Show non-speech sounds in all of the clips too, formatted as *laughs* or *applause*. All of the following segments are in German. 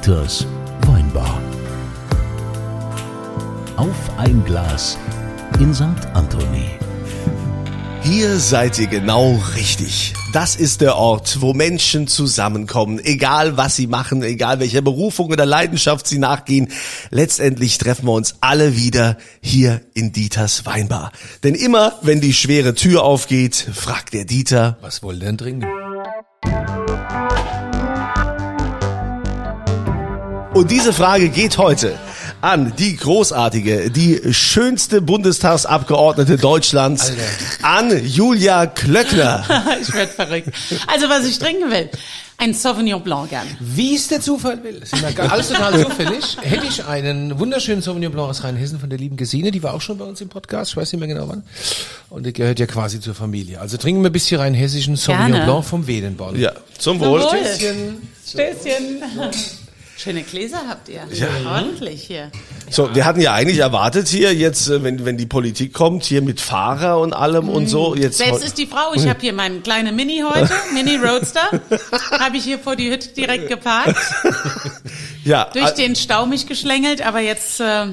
Dieters Weinbar. Auf ein Glas in St. Anthony. Hier seid ihr genau richtig. Das ist der Ort, wo Menschen zusammenkommen, egal was sie machen, egal welcher Berufung oder Leidenschaft sie nachgehen. Letztendlich treffen wir uns alle wieder hier in Dieters Weinbar. Denn immer, wenn die schwere Tür aufgeht, fragt der Dieter, Was wollt ihr denn trinken? Und diese Frage geht heute an die großartige, die schönste Bundestagsabgeordnete Deutschlands, an Julia Klöckner. *laughs* ich werde verrückt. Also was ich trinken will, ein Sauvignon Blanc gern. Wie es der Zufall will. Alles total zufällig. Hätte ich einen wunderschönen Sauvignon Blanc aus Rheinhessen von der lieben Gesine, die war auch schon bei uns im Podcast, ich weiß nicht mehr genau wann. Und die gehört ja quasi zur Familie. Also trinken wir ein bisschen rheinhessischen Sauvignon Gerne. Blanc vom Wedenborn. Ja, zum Wohl. Wohl. Stößchen. Stößchen. Schöne Gläser habt ihr. Ja. Ordentlich hier. So, wir hatten ja eigentlich erwartet hier jetzt, äh, wenn, wenn die Politik kommt, hier mit Fahrer und allem und so. Jetzt Selbst ist die Frau, ich habe hier meinen kleinen Mini heute, *laughs* Mini Roadster, habe ich hier vor die Hütte direkt geparkt, *laughs* ja, durch den Stau mich geschlängelt, aber jetzt, äh,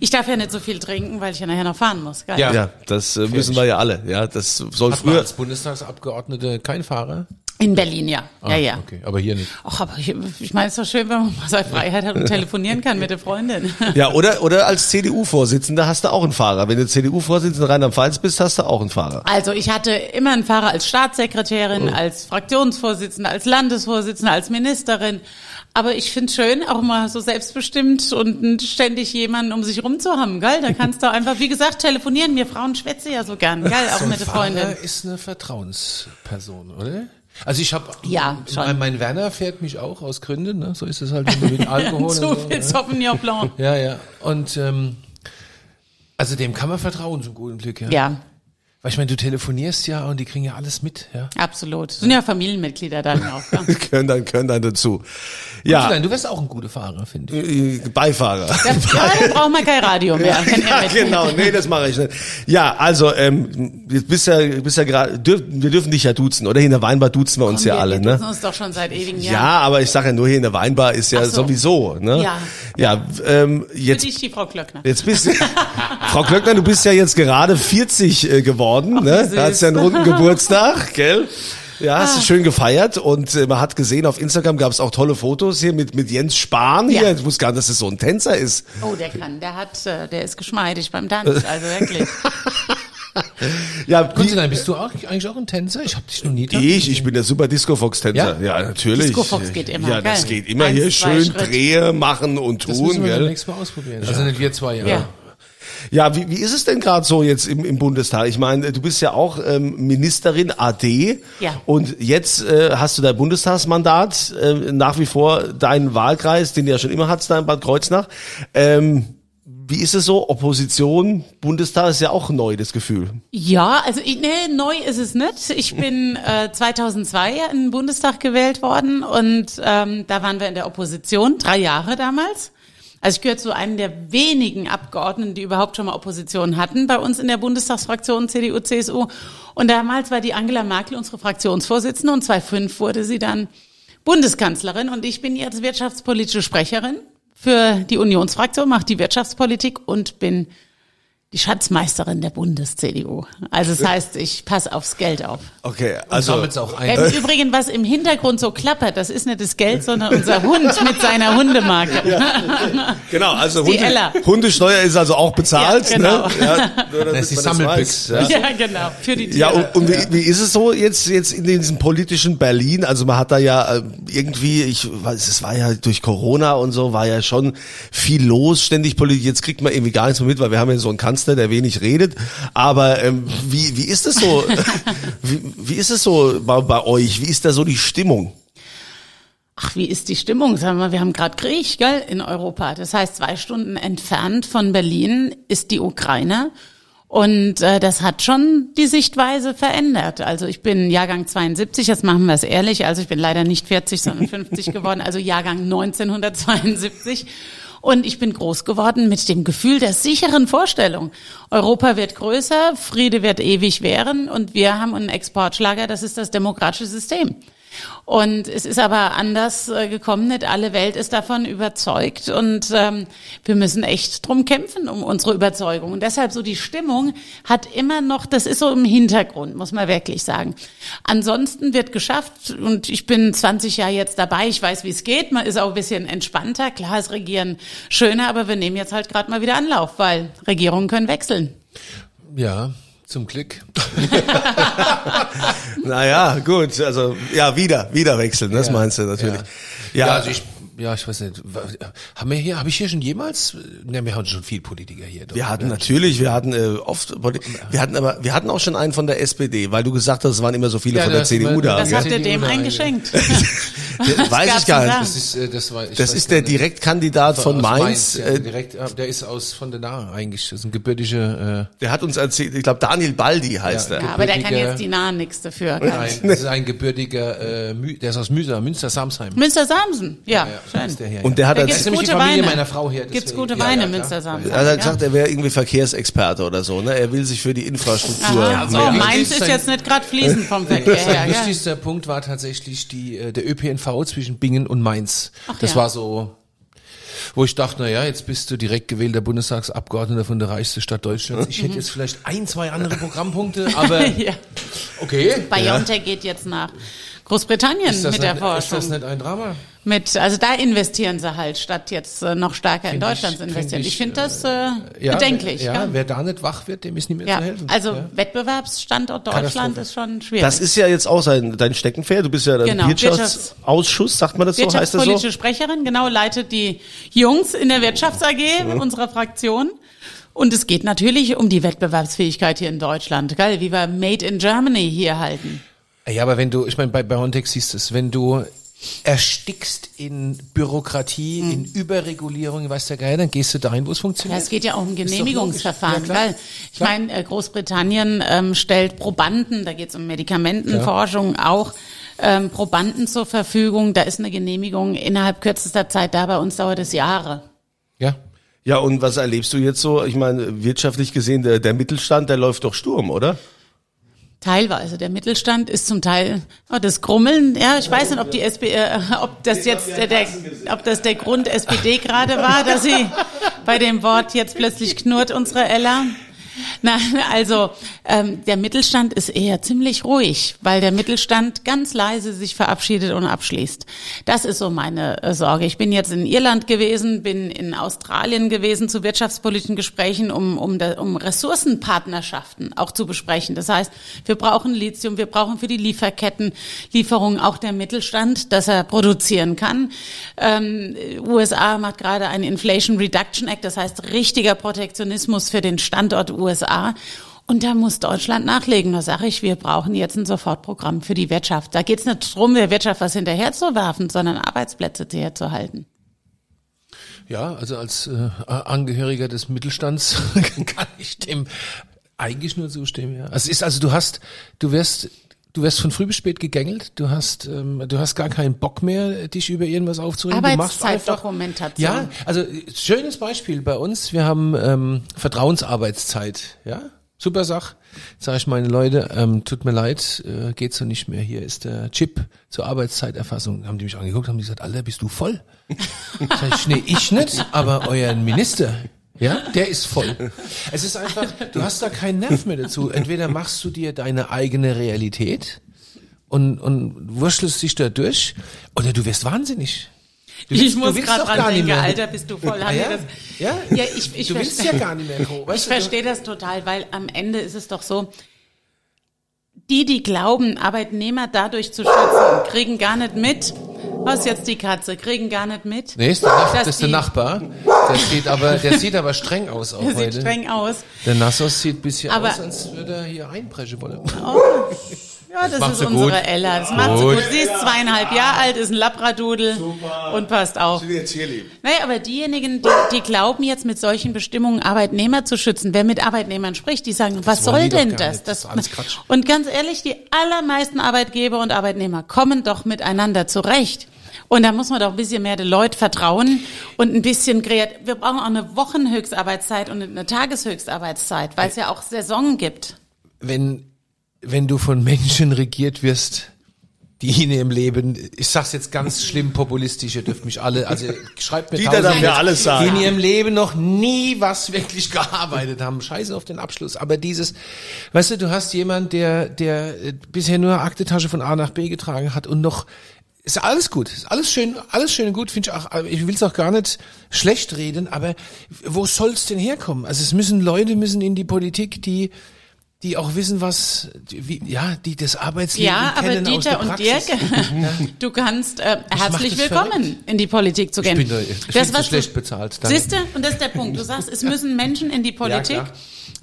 ich darf ja nicht so viel trinken, weil ich ja nachher noch fahren muss. Geil. Ja. ja, das äh, müssen wir ja alle. Ja, das soll Hat man früher. als Bundestagsabgeordnete kein Fahrer? In Berlin, ja. ja, ja. Okay, aber hier nicht. Ach, aber ich, ich meine, es ist doch schön, wenn man mal seine Freiheit hat und *laughs* telefonieren kann mit der Freundin. Ja, oder oder als CDU-Vorsitzender hast du auch einen Fahrer. Wenn du CDU-Vorsitzender Rheinland-Pfalz bist, hast du auch einen Fahrer. Also ich hatte immer einen Fahrer als Staatssekretärin, als Fraktionsvorsitzende, als Landesvorsitzende, als Ministerin. Aber ich finde schön, auch mal so selbstbestimmt und ständig jemanden um sich rum zu haben, gell? Da kannst du einfach, wie gesagt, telefonieren. Wir Frauen schwätzen ja so gern, gell? Auch So mit der Freundin. Fahrer ist eine Vertrauensperson, oder? Also ich habe Ja, schon. Mein, mein Werner fährt mich auch aus Gründen, ne? So ist es halt wenn du mit *laughs* Alkohol. Zu so, viel ne? Sauvignon Blanc. Ja, ja. Und ähm, also dem kann man vertrauen zum guten Glück, ja. Ja, Weil ich meine, du telefonierst ja und die kriegen ja alles mit, ja. absolut. Sind ja Familienmitglieder dann *laughs* auch. Gell? Können dann können dann dazu. Ja. Ja, du wärst auch ein guter Fahrer, finde ich. äh, Beifahrer. Da, ja, *laughs* dann braucht man kein Radio mehr. *laughs* Ja, genau, nee, das mache ich nicht. Ja, also ähm, jetzt bist ja, bist ja gerade, dürf, wir dürfen dich ja duzen, oder? Hier in der Weinbar duzen wir uns Komm, ja wir- alle, wir ne? duzen uns doch schon seit ewigen Ja, Jahren. aber ich sage ja nur hier in der Weinbar ist ja so. sowieso, ne? Ja. Ja, ähm, Für jetzt dich die Frau Klöckner. Jetzt bist du, Frau Klöckner, du bist ja jetzt gerade 40 äh, geworden, ne? wie Da hast süß. ja einen runden *laughs* Geburtstag, gell? Ja, hast du Ah. schön gefeiert und äh, man hat gesehen, auf Instagram gab es auch tolle Fotos hier mit, mit Jens Spahn hier. Ja. Ich wusste gar nicht, dass es so ein Tänzer ist. Oh, der kann, der hat, äh, der ist geschmeidig beim Tanz, also wirklich. *laughs* Ja, wie, Konstantin, bist du auch, eigentlich auch ein Tänzer? Ich habe dich noch nie tanzen ich, ich bin der super Disco Fox Tänzer. Ja, Ja? natürlich. Disco Fox geht immer, Ja, das gell? geht immer Eins, hier schön Schritt. Drehe machen und Das tun, müssen wir gell? demnächst mal ausprobieren. Also nicht wir zwei, ja. Ja. Ja, wie, wie ist es denn gerade so jetzt im, im Bundestag? Ich meine, du bist ja auch ähm, Ministerin AD Ja. und jetzt äh, hast du dein Bundestagsmandat, äh, nach wie vor deinen Wahlkreis, den du ja schon immer hattest, da in Bad Kreuznach. Ähm, wie ist es so? Opposition, Bundestag ist ja auch neu, das Gefühl. Ja, also nee, neu ist es nicht. Ich bin äh, 2002 in den Bundestag gewählt worden und ähm, da waren wir in der Opposition, drei Jahre damals. Also ich gehöre zu einem der wenigen Abgeordneten, die überhaupt schon mal Opposition hatten bei uns in der Bundestagsfraktion CDU, CSU. Und damals war die Angela Merkel unsere Fraktionsvorsitzende und 2005 wurde sie dann Bundeskanzlerin und ich bin jetzt wirtschaftspolitische Sprecherin für die Unionsfraktion, mache die Wirtschaftspolitik und bin die Schatzmeisterin der Bundes-CDU. Also das heißt, ich passe aufs Geld auf. Okay, Also, also auch ein. Im Übrigen, was im Hintergrund so klappert, das ist nicht das Geld, sondern unser Hund mit seiner Hundemarke. genau, also Hunde. Hundesteuer ist also auch bezahlt. Ja, genau. ne? ja, *laughs* damit Das ist die weiß, ja. Ja, genau, für die Tiere. Ja, und, und wie, wie ist es so jetzt jetzt in diesem politischen Berlin? Also man hat da ja äh, irgendwie, ich weiß, es war ja durch Corona und so, war ja schon viel los, ständig Politik. Jetzt kriegt man irgendwie gar nichts mehr mit, weil wir haben ja so einen Kanzler, der wenig redet. Aber ähm, wie wie ist es so? *laughs* wie, wie ist es so bei, bei euch? Wie ist da so die Stimmung? Ach, wie ist die Stimmung? Sagen wir, wir haben gerade Krieg, gell, in Europa. Das heißt, zwei Stunden entfernt von Berlin ist die Ukraine. Und äh, das hat schon die Sichtweise verändert. Also ich bin Jahrgang 72, jetzt machen wir es ehrlich. Also ich bin leider nicht 40, sondern 50 *laughs* geworden, also Jahrgang 1972. Und ich bin groß geworden mit dem Gefühl der sicheren Vorstellung. Europa wird größer, Friede wird ewig währen und wir haben einen Exportschlager, das ist das demokratische System. Und es ist aber anders äh, gekommen. Nicht alle Welt ist davon überzeugt. Und ähm, wir müssen echt drum kämpfen, um unsere Überzeugung. Und deshalb so die Stimmung hat immer noch, das ist so im Hintergrund, muss man wirklich sagen. Ansonsten wird geschafft, und ich bin 20 Jahre jetzt dabei, ich weiß, wie es geht. Man ist auch ein bisschen entspannter. Klar ist Regieren schöner, aber wir nehmen jetzt halt gerade mal wieder Anlauf, weil Regierungen können wechseln. Ja, zum Glück. *laughs* Naja, gut, also ja, wieder, wieder wechseln, das meinst du natürlich. Ja, Ja, also ich, ja, ich weiß nicht. Haben wir hier, habe ich hier schon jemals? Ne, wir haben schon viel Politiker hier. wir hatten natürlich, wir hatten äh, oft, wir hatten aber, wir hatten auch schon einen von der SPD, weil du gesagt hast, es waren immer so viele Ja, von der CDU da. Das Ja, habt ihr dem eingeschenkt. *laughs* Weiß ich gar nicht. da? Das ist, äh, das war, ich Das ist der. Direktkandidat von Aus Mainz. ja, äh, direkt, ja, der ist aus von der Nahe eigentlich. Das ist ein gebürtiger. Der hat uns erzählt, ich glaube Daniel Baldi heißt Ja. er. Ja, aber der kann jetzt die Nahen nichts dafür. Äh, nein, das ist ein gebürtiger. Äh, der ist aus Münster, Münster Samsheim. Münster Samsen, ja, Ja, schön. der hier, Und der hat Da als, gibt's ist nämlich die gute Familie Weine. meiner Frau hier, Gibt's deswegen- gute Ja, Weine, ja, klar. Münster Samsen. er hat gesagt, er wäre irgendwie Verkehrsexperte oder so, ne? Er will sich für die Infrastruktur. Aha, so, Ja, meins das ist jetzt nicht gerade fließend vom Verkehr her. Der wichtigste Punkt war tatsächlich die, äh, der ÖPNV zwischen Bingen und Mainz. Ach das ja. war so, wo ich dachte, na ja, jetzt bist du direkt gewählter Bundestagsabgeordneter von der reichsten Stadt Deutschlands. Ich hätte jetzt vielleicht ein, zwei andere Programmpunkte, *laughs* aber ja. okay. BioNTech geht jetzt nach Großbritannien mit der nicht, ist Forschung. das nicht ein Drama? Mit, also da investieren sie halt, statt jetzt äh, noch stärker in Find Deutschland ich- zu investieren. find Ich ich, finde das äh, Ja, bedenklich. Ja, Ja, wer da nicht wach wird, dem ist nicht mehr ja. zu helfen. also ja. Wettbewerbsstandort Deutschland ist schon schwierig. Das ist ja jetzt auch sein, dein Steckenpferd. Du bist ja der Genau, Wirtschaftsausschuss, sagt man das so, heißt das so? Wirtschaftspolitische Sprecherin, genau, leitet die Jungs in der Wirtschafts AG unserer Fraktion. Und es geht natürlich um die Wettbewerbsfähigkeit hier in Deutschland, geil, wie wir Made in Germany hier halten. Ja, aber wenn du, ich meine, bei BioNTech siehst du es, wenn du erstickst in Bürokratie, in Überregulierung, weißt du geil, dann gehst du dahin, wo es Ja, funktioniert. es geht ja auch um Genehmigungsverfahren. Ja, weil ich Klar. meine, äh, Großbritannien ähm, stellt Probanden, da geht es um Medikamentenforschung auch, ähm, Probanden zur Verfügung. Da ist eine Genehmigung innerhalb kürzester Zeit da. Bei uns dauert es Jahre. ja. Ja, und was erlebst du jetzt so? Ich meine, wirtschaftlich gesehen, der, der Mittelstand, der läuft doch Sturm, oder? Teilweise. Der Mittelstand ist zum Teil oh, das Grummeln. Ja, ich weiß nicht, ob die SP, äh, ob das jetzt der, der, ob das der Grund SPD gerade war, dass sie *laughs* bei dem Wort jetzt plötzlich knurrt unsere Ella. Nein, also ähm, der Mittelstand ist eher ziemlich ruhig, weil der Mittelstand ganz leise sich verabschiedet und abschließt. Das ist so meine äh, Sorge. Ich bin jetzt in Irland gewesen, bin in Australien gewesen zu wirtschaftspolitischen Gesprächen, um, um, da- um Ressourcenpartnerschaften auch zu besprechen. Das heißt, wir brauchen Lithium, wir brauchen für die Lieferketten Lieferungen auch der Mittelstand, dass er produzieren kann. Ähm, USA macht gerade einen Inflation Reduction Act, das heißt richtiger Protektionismus für den Standort USA. Und da muss Deutschland nachlegen. Da sage ich, wir brauchen jetzt ein Sofortprogramm für die Wirtschaft. Da geht es nicht darum, der Wirtschaft was hinterherzuwerfen, sondern Arbeitsplätze herzuhalten. Ja, also als äh, Angehöriger des Mittelstands *laughs* kann ich dem eigentlich nur zustimmen. Ja. Also ist also du hast, du wirst, du wirst von früh bis spät gegängelt. Du hast, ähm, du hast gar keinen Bock mehr, dich über irgendwas aufzuregen. Arbeitszeitdokumentation. Ja, also schönes Beispiel bei uns. Wir haben ähm, Vertrauensarbeitszeit. Ja, super Sach. Sag ich meine Leute, ähm, tut mir leid, äh, geht so nicht mehr. Hier ist der Chip zur Arbeitszeiterfassung. Haben die mich angeguckt, haben die gesagt, Alter, bist du voll? *laughs* Sag ich, nee, ich nicht, aber euer Minister. Ja, der ist voll. *laughs* Es ist einfach, du hast da keinen Nerv mehr dazu. Entweder machst du dir deine eigene Realität und, und wurschtelst dich da durch, oder du wirst wahnsinnig. Du ich willst- muss gerade dran denken, mehr. Alter, bist du voll. Ah, ja? Ja? ja, ich, ich du willst ja gar nicht mehr, Co. Weißt Ich verstehe das total, weil am Ende ist es doch so, die, die glauben, Arbeitnehmer dadurch zu schützen, kriegen gar nicht mit, was jetzt die Katze, kriegen gar nicht mit. Nee, ist der, Nach das ist der Nachbar. Der sieht aber, der sieht aber streng aus *laughs* auch Der sieht heute. streng aus. Der Nassos sieht ein bisschen Aber- aus, als würde er hier einbrechen wollen. *laughs* Ja, das, macht ist unsere gut. Ella. Das macht sie Gut. Sie ist zweieinhalb Jahre alt, ist ein Labradudel und passt auf. jetzt hier lieb. Naja, aber diejenigen, die, die glauben jetzt mit solchen Bestimmungen Arbeitnehmer zu schützen, wer mit Arbeitnehmern spricht, die sagen, was wollen soll denn das? Das ist alles Quatsch. Und ganz ehrlich, die allermeisten Arbeitgeber und Arbeitnehmer kommen doch miteinander zurecht. Und da muss man doch ein bisschen mehr den Leuten vertrauen und ein bisschen kreativ. Wir brauchen auch eine Wochenhöchstarbeitszeit und eine Tageshöchstarbeitszeit, weil es ja auch Saison gibt. wenn, wenn du von Menschen regiert wirst, die in ihrem Leben, ich sag's jetzt ganz schlimm populistisch, ihr dürft mich alle, also schreibt mir darf tausend, mir alles sagen. die in ihrem Leben noch nie was wirklich gearbeitet haben. Scheiße auf den Abschluss. Aber dieses, weißt du, du hast jemand, der, der bisher nur Aktetasche von A nach B getragen hat und noch ist alles gut, ist alles schön, alles schön und gut, finde ich auch, ich will es auch gar nicht schlecht reden, aber wo soll's denn herkommen? Also es müssen Leute müssen in die Politik, die die auch wissen, was, wie, ja, die das Arbeitsleben Ja, aber kennen aus der Dieter und Praxis. Dirk, *laughs* du kannst äh, herzlich das willkommen verrückt. in die Politik zu gehen. bin da- ich bin zu was schlecht du, bezahlt, danke. Siehste, und das ist der Punkt. Du sagst, es müssen Menschen in die Politik, klar.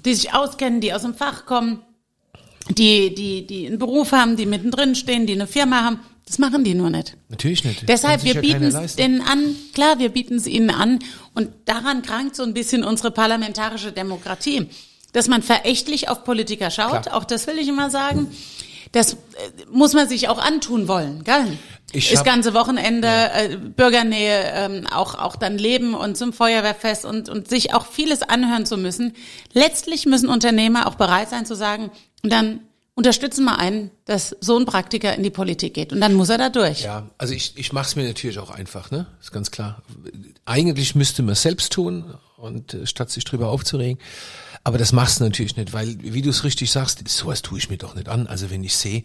die sich auskennen, die aus dem Fach kommen, die, die, die einen Beruf haben, die mittendrin stehen, die eine Firma haben. Das machen die nur nicht. Natürlich nicht. Deshalb, wir ja bieten es denen an, klar, wir bieten es ihnen an und daran krankt so ein bisschen unsere parlamentarische Demokratie, dass man verächtlich auf Politiker schaut, Klar. auch das will ich immer sagen. Das äh, muss man sich auch antun wollen, gell? Ich das ganze Wochenende äh, Bürgernähe, ähm, auch auch dann leben und zum Feuerwehrfest und und sich auch vieles anhören zu müssen. Letztlich müssen Unternehmer auch bereit sein zu sagen, und dann unterstützen wir einen, dass so ein Praktiker in die Politik geht und dann muss er da durch. Ja, also ich, ich mache es mir natürlich auch einfach, ne? Ist ganz klar. Eigentlich müsste man es selbst tun und äh, statt sich drüber aufzuregen. Aber das machst du natürlich nicht, weil, wie du es richtig sagst, sowas tue ich mir doch nicht an. Also wenn ich sehe,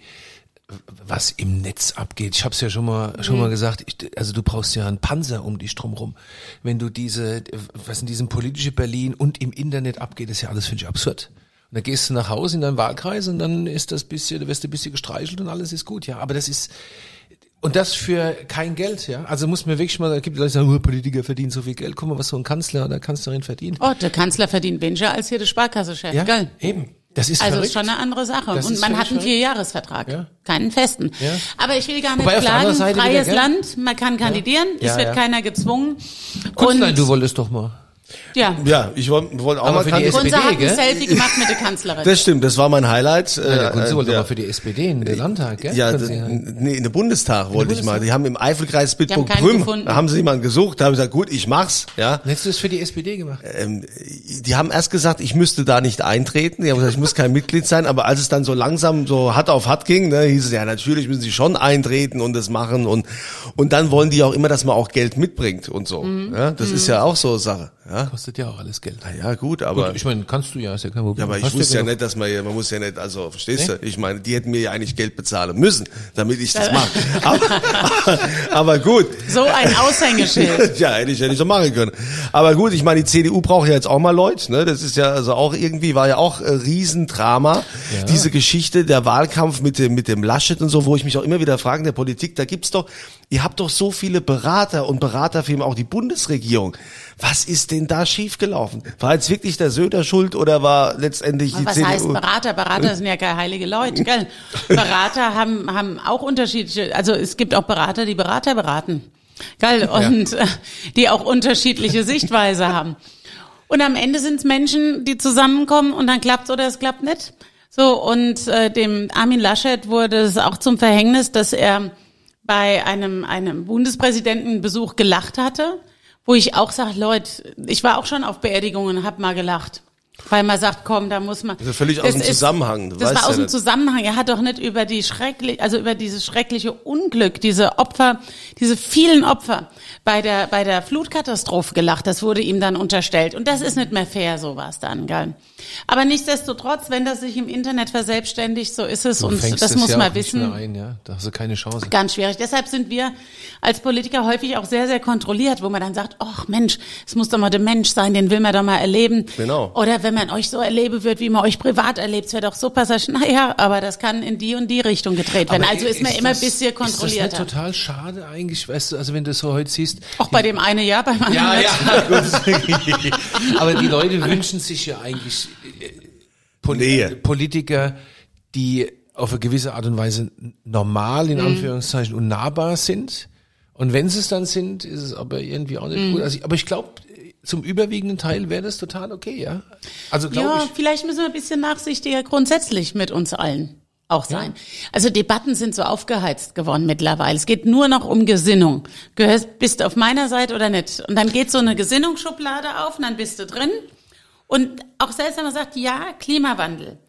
was im Netz abgeht. Ich habe es ja schon mal schon mal gesagt. Ich, also du brauchst ja einen Panzer um dich drumherum. Wenn du diese, was in diesem politische Berlin und im Internet abgeht, ist ja alles finde ich absurd. Und dann gehst du nach Hause in deinen Wahlkreis und dann ist das bisschen, du wirst ein bisschen gestreichelt und alles ist gut, ja. Aber das ist und das für kein Geld, ja. Also muss man wirklich mal, da gibt es Leute, die sagen, oh, Politiker verdienen so viel Geld. Guck mal, was so ein Kanzler oder Kanzlerin verdient. Oh, der Kanzler verdient weniger als hier der Sparkassechef, ja, gell? eben. Das ist Also verrückt. ist schon eine andere Sache. Das und man hat einen. Vierjahresvertrag, Ja. keinen festen. Ja. Aber ich will gar nicht Wobei klagen, wieder, freies gell? Land, man kann kandidieren, Ja, es wird keiner gezwungen. Kunstlein, und du wolltest doch mal. Ja, Ja, ich wollte wollt auch Aber mal für die SPD, hat ein gell? Selfie gemacht mit der Kanzlerin. Das stimmt, das war mein Highlight. Ja, Kunze äh, wollte der- aber für die SPD in den Landtag, gell? Ja, das, Sie ja- nee, in den Bundestag wollte ich mal. Die haben im Eifelkreis haben Bitburg-Prüm, gefunden. da haben sie jemanden gesucht, da habe ich gesagt, gut, ich mach's, ja. Hättest du das für die SPD gemacht? Ähm, die haben erst gesagt, ich müsste da nicht eintreten. Die haben gesagt, ich muss kein Mitglied sein. Aber als es dann so langsam so hart auf hart ging, ne, hieß es ja, natürlich müssen sie schon eintreten und das machen. Und, und dann wollen die auch immer, dass man auch Geld mitbringt und so. Mhm. Ja, das ist ja auch so eine Sache. Ja, Kostet ja auch alles Geld. Na ja gut, aber... Gut, ich meine, kannst du ja, ist ja kein Problem. ja, aber ich wusste ja genug. nicht, dass man, ja- man muss ja nicht, also, verstehst du? Ich meine, die hätten mir ja eigentlich Geld bezahlen müssen, damit ich das mache. *laughs* Aber, aber gut. so ein Aushängeschild. *laughs* Ja, hätte ich ja nicht so machen können. Aber gut, ich meine, die CDU braucht ja jetzt auch mal Leute, ne? Das ist ja also auch irgendwie, war ja auch äh, Riesendrama. Diese Geschichte, der Wahlkampf mit dem, mit dem Laschet und so, wo ich mich auch immer wieder frage, in der Politik, da gibt's doch, ihr habt doch so viele Berater und Beraterfirmen, auch die Bundesregierung. Was ist denn da schiefgelaufen? War jetzt wirklich der Söder schuld oder war letztendlich die Was CDU? heißt Berater? Berater sind ja *laughs* keine heilige Leute, gell? Berater haben, haben auch unterschiedliche, also es gibt auch Berater, die Berater beraten. Gell? Und äh, die auch unterschiedliche Sichtweise haben. Und am Ende sind es Menschen, die zusammenkommen und dann klappt's oder es klappt nicht. So, und äh, dem Armin Laschet wurde es auch zum Verhängnis, dass er bei einem, einem Bundespräsidentenbesuch gelacht hatte, wo ich auch sage, Leute, ich war auch schon auf Beerdigungen und hab mal gelacht. Weil man sagt, komm, da muss man. Also völlig aus Das dem Zusammenhang, du Das war ja aus dem. Zusammenhang. Er hat doch nicht über die schrecklich, also über dieses schreckliche Unglück, diese Opfer, diese vielen Opfer bei der bei der Flutkatastrophe gelacht. Das wurde ihm dann unterstellt und das ist nicht mehr fair, sowas dann, gell? Aber nichtsdestotrotz, wenn das sich im Internet verselbstständigt, so ist es Du und das muss ja man wissen. Ein, ja? Da hast du keine Chance. Ganz schwierig. Deshalb sind wir als Politiker häufig auch sehr, sehr kontrolliert, wo man dann sagt, ach Mensch, es muss doch mal der Mensch sein, den will man doch mal erleben. Genau. Oder wenn man euch so erleben wird, wie man euch privat erlebt, es wäre doch super, sag ich, naja, aber das kann in die und die Richtung gedreht werden. Aber Also ist man immer ein das- bisschen Ist das nicht total schade eigentlich, weißt du, also wenn du es so heute siehst. Auch bei dem einen ja, beim anderen Ja, nicht. ja, *laughs* gut. *laughs* Aber die Leute wünschen sich ja eigentlich äh, Poli Nähe. Politiker, die auf eine gewisse Art und Weise normal, in Anführungszeichen, und nahbar sind. Und wenn sie es dann sind, ist es aber irgendwie auch nicht gut. Also, ich- aber ich glaube, zum überwiegenden Teil wäre das total okay, ja. Also glaube Ja, ich. vielleicht müssen wir ein bisschen nachsichtiger grundsätzlich mit uns allen auch sein. Also Debatten sind so aufgeheizt geworden mittlerweile. Es geht nur noch um Gesinnung. Gehörst, bist du auf meiner Seite oder nicht? Und dann geht so eine Gesinnungsschublade auf und dann bist du drin. Und auch selbst wenn man sagt, ja, Klimawandel.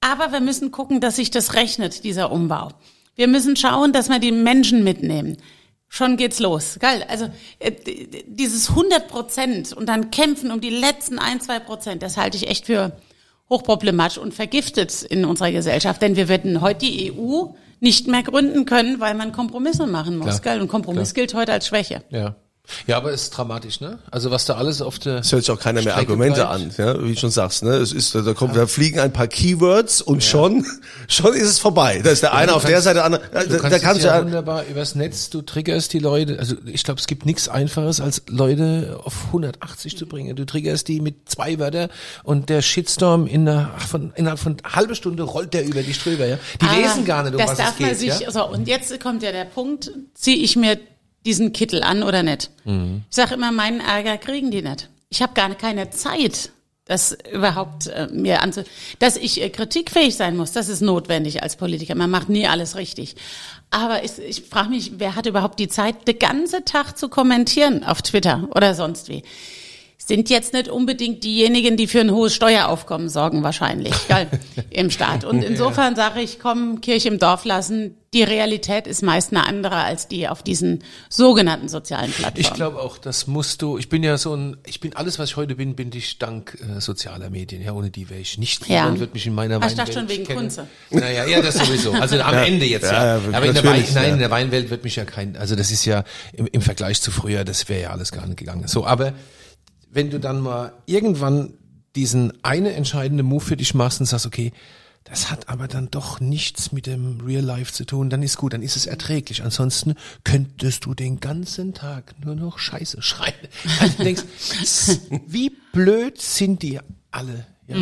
Aber wir müssen gucken, dass sich das rechnet, dieser Umbau. Wir müssen schauen, dass wir die Menschen mitnehmen. Schon geht's los. Geil. Also äh, dieses 100 Prozent und dann kämpfen um die letzten ein, zwei Prozent, das halte ich echt für hochproblematisch und vergiftet in unserer Gesellschaft. Denn wir werden heute die EU nicht mehr gründen können, weil man Kompromisse machen muss. Klar. Geil. Und Kompromiss gilt heute als Schwäche. Ja. Ja, aber es ist dramatisch, ne? Also was da alles auf der Es hört sich auch keiner mehr Strecke Argumente an, bleibt. ja, wie du schon sagst, ne? Es ist, da kommt, da fliegen ein paar Keywords und schon, schon ist es vorbei. Da ist der eine du auf der kannst- Seite, der andere, Du da, kannst, da es kannst du ja ja, wunderbar übers Netz, du triggerst die Leute, also ich glaube, es gibt nichts einfaches, als Leute auf 180 zu bringen. Du triggerst die mit zwei Wörtern und der Shitstorm in einer, von, innerhalb von einer halben Stunde rollt der über dich drüber, ja. Die Aber lesen gar nicht, um das was darf es man geht, sich, ja. so, und jetzt kommt ja der Punkt, ziehe ich mir diesen Kittel an oder nicht? Mhm. Ich sage immer, meinen Ärger kriegen die nicht. Ich habe gar keine Zeit, das überhaupt äh, mir anzu... Dass ich äh, kritikfähig sein muss, das ist notwendig als Politiker. Man macht nie alles richtig. Aber ich, ich frage mich, wer hat überhaupt die Zeit, den ganzen Tag zu kommentieren auf Twitter oder sonst wie? Sind jetzt nicht unbedingt diejenigen, die für ein hohes Steueraufkommen sorgen, wahrscheinlich, gell, *laughs* im Staat. Und insofern sage ich, komm, Kirche im Dorf lassen. Die Realität ist meist eine andere als die auf diesen sogenannten sozialen Plattformen. Ich glaube auch, das musst du, ich bin ja so ein, ich bin alles, was ich heute bin, bin ich dank äh, sozialer Medien. Ja, ohne die wäre ich nicht. Ja. Niemand wird mich in meiner Ah, ich dachte Weinwelt schon wegen kennen. Kunze. Naja, ja, das sowieso. Also am Ende jetzt, ja. ja, ja, Aber in der, Wein, nein, ja. in der Weinwelt wird mich ja kein, also das ist ja im, im Vergleich zu früher, das wäre ja alles gar nicht gegangen. So, aber wenn du dann mal irgendwann diesen eine entscheidende Move für dich machst und sagst, okay, das hat aber dann doch nichts mit dem Real Life zu tun, dann ist gut, dann ist es erträglich. Ansonsten könntest du den ganzen Tag nur noch Scheiße schreien. Also du denkst, *laughs* wie blöd sind die alle? Ja?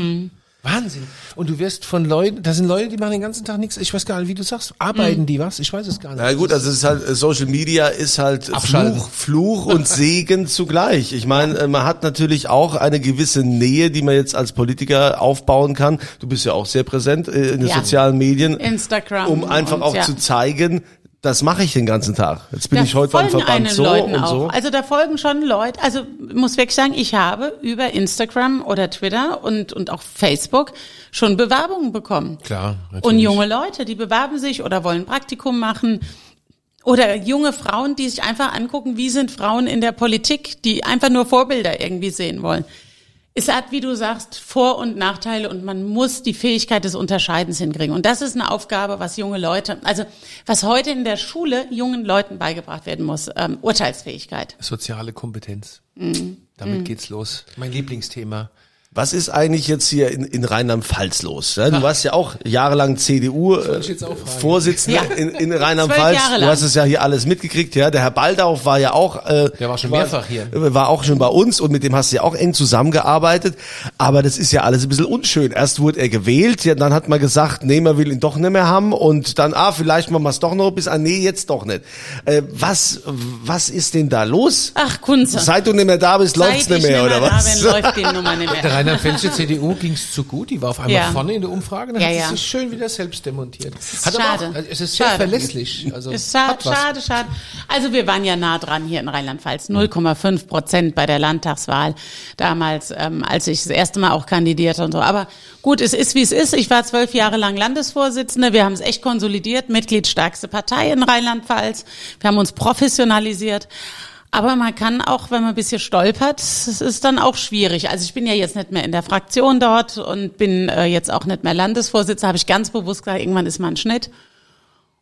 Wahnsinn. Und du wirst von Leuten, da sind Leute, die machen den ganzen Tag nichts. Ich weiß gar nicht, wie du sagst, arbeiten die was? Ich weiß es gar nicht. Na gut, also es ist halt Social Media ist halt Abschalten. Fluch, Fluch und Segen *laughs* zugleich. Ich meine, äh, man hat natürlich auch eine gewisse Nähe, die man jetzt als Politiker aufbauen kann. Du bist ja auch sehr präsent äh, in den Ja. sozialen Medien, Instagram. um einfach und, auch ja. zu zeigen, das mache ich den ganzen Tag. Jetzt bin Da ich heute beim Verband so Leuten und auch. so. Also da folgen schon Leute, also muss wirklich sagen, ich habe über Instagram oder Twitter und, und auch Facebook schon Bewerbungen bekommen. Klar, natürlich. Und junge Leute, die bewerben sich oder wollen Praktikum machen. Oder junge Frauen, die sich einfach angucken, wie sind Frauen in der Politik, die einfach nur Vorbilder irgendwie sehen wollen. Es hat, wie du sagst, Vor- und Nachteile und man muss die Fähigkeit des Unterscheidens hinkriegen. Und das ist eine Aufgabe, was junge Leute, also was heute in der Schule jungen Leuten beigebracht werden muss, ähm, Urteilsfähigkeit. Soziale Kompetenz. Mhm. Damit geht's los. Mein Lieblingsthema. Was ist eigentlich jetzt hier in, in Rheinland-Pfalz los? Ja, du warst ja auch jahrelang. CDU-Vorsitzender Ja. in, in Rheinland-Pfalz. Du hast es ja hier alles mitgekriegt. Ja, der Herr Baldauf war ja auch. Äh, Der war schon mehrfach hier. War auch schon bei uns und mit dem hast du ja auch eng zusammengearbeitet. Aber das ist ja alles ein bisschen unschön. Erst wurde er gewählt, ja, dann hat man gesagt, nee, man will ihn doch nicht mehr haben und dann, ah, vielleicht machen wir es doch noch bis, ah, nee, jetzt doch nicht. Äh, was, was ist denn da los? Ach, Kunze. Seit du nicht mehr da bist, läuft's Seit nicht ich mehr, oder da was? bin, läuft die Nummer nicht Der mehr. Rheinland-Pfälzische CDU ging's zu gut, die war auf einmal Ja. vorne in der Umfrage, dann Ja, hat ja. sie sich schön wieder selbst demontiert. Hat schade. Auch, es ist sehr Schade. verlässlich. Also Ist schade, schade, schade. Also wir waren ja nah dran hier in Rheinland-Pfalz. 0,5 Prozent bei der Landtagswahl damals, ähm, als ich das erste Mal auch kandidierte und so. Aber gut, es ist wie es ist. Ich war zwölf Jahre lang Landesvorsitzende. Wir haben es echt konsolidiert, Mitgliedstärkste Partei in Rheinland-Pfalz. Wir haben uns professionalisiert. Aber man kann auch, wenn man ein bisschen stolpert, es ist dann auch schwierig. Also ich bin ja jetzt nicht mehr in der Fraktion dort und bin äh, jetzt auch nicht mehr Landesvorsitzender, habe ich ganz bewusst gesagt, irgendwann ist mal ein Schnitt.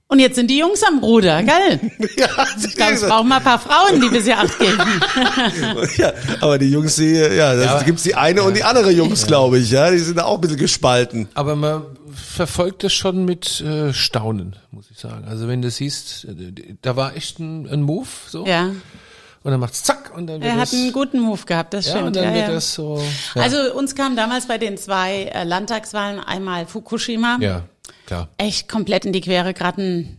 Und jetzt sind die Jungs am Ruder, gell? *laughs* ja, Ich glaube, es brauchen mal ein paar Frauen, die bis hier acht geben. *laughs* ja, aber die Jungs, die, ja, da Ja. gibt's die eine und die andere Jungs, glaube ich, ja, die sind da auch ein bisschen gespalten. Aber man verfolgt es schon mit äh, Staunen, muss ich sagen. Also wenn du siehst, äh, da war echt ein, ein Move so. Ja, Und dann macht's zack und dann wird er hat das, einen guten Move gehabt, das ja, stimmt. und dann ja, wird ja. das so. Ja, Also uns kam damals bei den zwei äh, Landtagswahlen einmal Fukushima ja klar. echt komplett in die Quere geraten.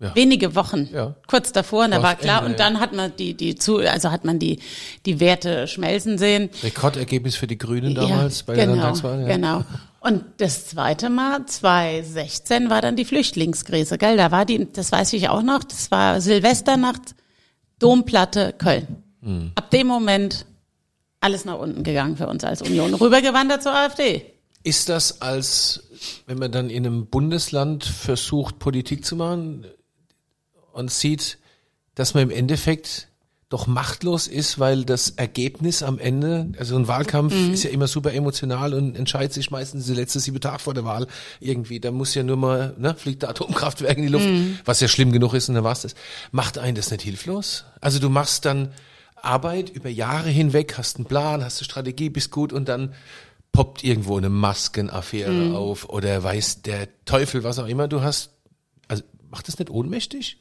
Ja. Wenige Wochen, Ja. kurz davor, und da war klar, Ende, und dann hat man die, die zu, also hat man die, die Werte schmelzen sehen. Rekordergebnis für die Grünen damals ja, bei der genau, Landtagswahl. Ja. Genau. Und das zweite Mal, 2016, war dann die Flüchtlingskrise, gell? Da war die, das weiß ich auch noch, das war Silvesternacht, Domplatte, Köln. Hm. Ab dem Moment alles nach unten gegangen für uns als Union. Rübergewandert zur AfD. Ist das als, wenn man dann in einem Bundesland versucht, Politik zu machen und sieht, dass man im Endeffekt doch machtlos ist, weil das Ergebnis am Ende, also ein Wahlkampf Mhm. ist ja immer super emotional und entscheidet sich meistens die letzte sieben Tage vor der Wahl irgendwie. Da muss ja nur mal, ne, fliegt der Atomkraftwerk in die Luft, Mhm. was ja schlimm genug ist und dann war's das. Macht einen das nicht hilflos? Also du machst dann Arbeit über Jahre hinweg, hast einen Plan, hast eine Strategie, bist gut und dann poppt irgendwo eine Maskenaffäre Mhm. auf oder weiß der Teufel, was auch immer du hast. Also macht das nicht ohnmächtig?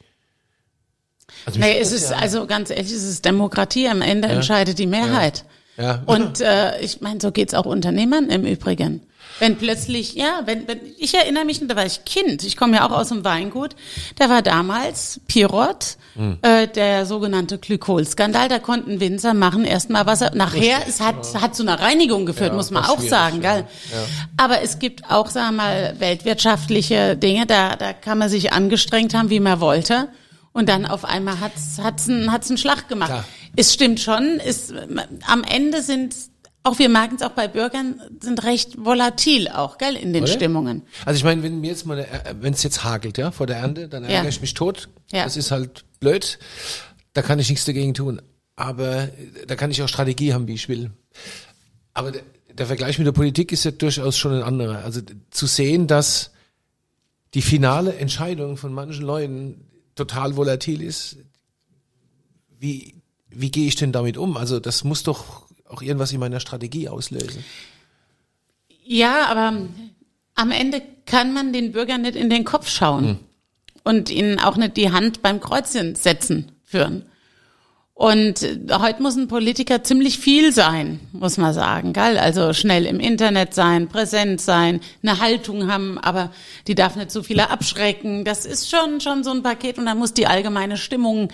Also Nee, es ist, ja. also ganz ehrlich, es ist Demokratie. Am Ende entscheidet die Mehrheit. Ja. Und äh, ich meine, so geht's auch Unternehmern im Übrigen. Wenn plötzlich, ja, wenn, wenn ich erinnere mich, da war ich Kind, ich komme ja auch aus dem Weingut, da war damals Pirot, Hm. äh, der sogenannte Glykolskandal, da konnten Winzer machen erstmal Wasser. Nachher, es hat, hat zu einer Reinigung geführt, Ja, muss man auch sagen, ja. gell? Aber es gibt auch, sagen wir mal, weltwirtschaftliche Dinge, da, da kann man sich angestrengt haben, wie man wollte. Und dann auf einmal hat's hat's einen, hat's einen Schlag gemacht. Klar. Es stimmt schon, ist, am Ende sind, auch wir merken es auch bei Bürgern, sind recht volatil auch, gell, in den Oder? Stimmungen. Also ich meine, wenn mir jetzt mal, wenn es jetzt hagelt, ja, vor der Ernte, dann ärgere Ja. ich mich tot. Ja. Das ist halt blöd. Da kann ich nichts dagegen tun. Aber äh, da kann ich auch Strategie haben, wie ich will. Aber der, der Vergleich mit der Politik ist ja durchaus schon ein anderer. Also zu sehen, dass die finale Entscheidung von manchen Leuten total volatil ist, wie, wie gehe ich denn damit um? Also das muss doch auch irgendwas in meiner Strategie auslösen. Ja, aber am Ende kann man den Bürgern nicht in den Kopf schauen und ihnen auch nicht die Hand beim Kreuzchen setzen führen. Und heute muss ein Politiker ziemlich viel sein, muss man sagen, gell? Also schnell im Internet sein, präsent sein, eine Haltung haben, aber die darf nicht so viele abschrecken. Das ist schon schon so ein Paket und da muss die allgemeine Stimmung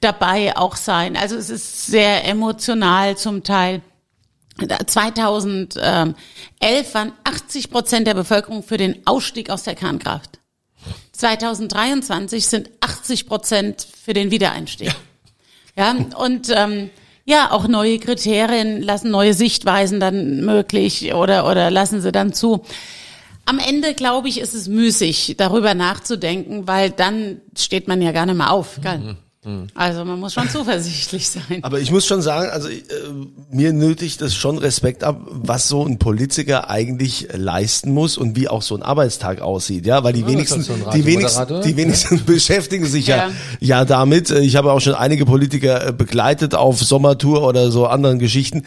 dabei auch sein. Also es ist sehr emotional zum Teil. 2011 waren 80 Prozent der Bevölkerung für den Ausstieg aus der Kernkraft. 2023 sind 80 Prozent für den Wiedereinstieg. Ja, und ähm, ja, auch neue Kriterien lassen neue Sichtweisen dann möglich oder, oder lassen sie dann zu. Am Ende, glaube ich, ist es müßig, darüber nachzudenken, weil dann steht man ja gar nicht mehr auf. Gell? Also man muss schon zuversichtlich sein. Aber ich muss schon sagen, also äh, mir nötigt das schon Respekt ab, was so ein Politiker eigentlich leisten muss und wie auch so ein Arbeitstag aussieht, ja, weil die das wenigsten, so die wenigsten, die wenigsten *laughs* beschäftigen sich ja. Ja. ja damit. Ich habe auch schon einige Politiker äh, begleitet auf Sommertour oder so anderen Geschichten.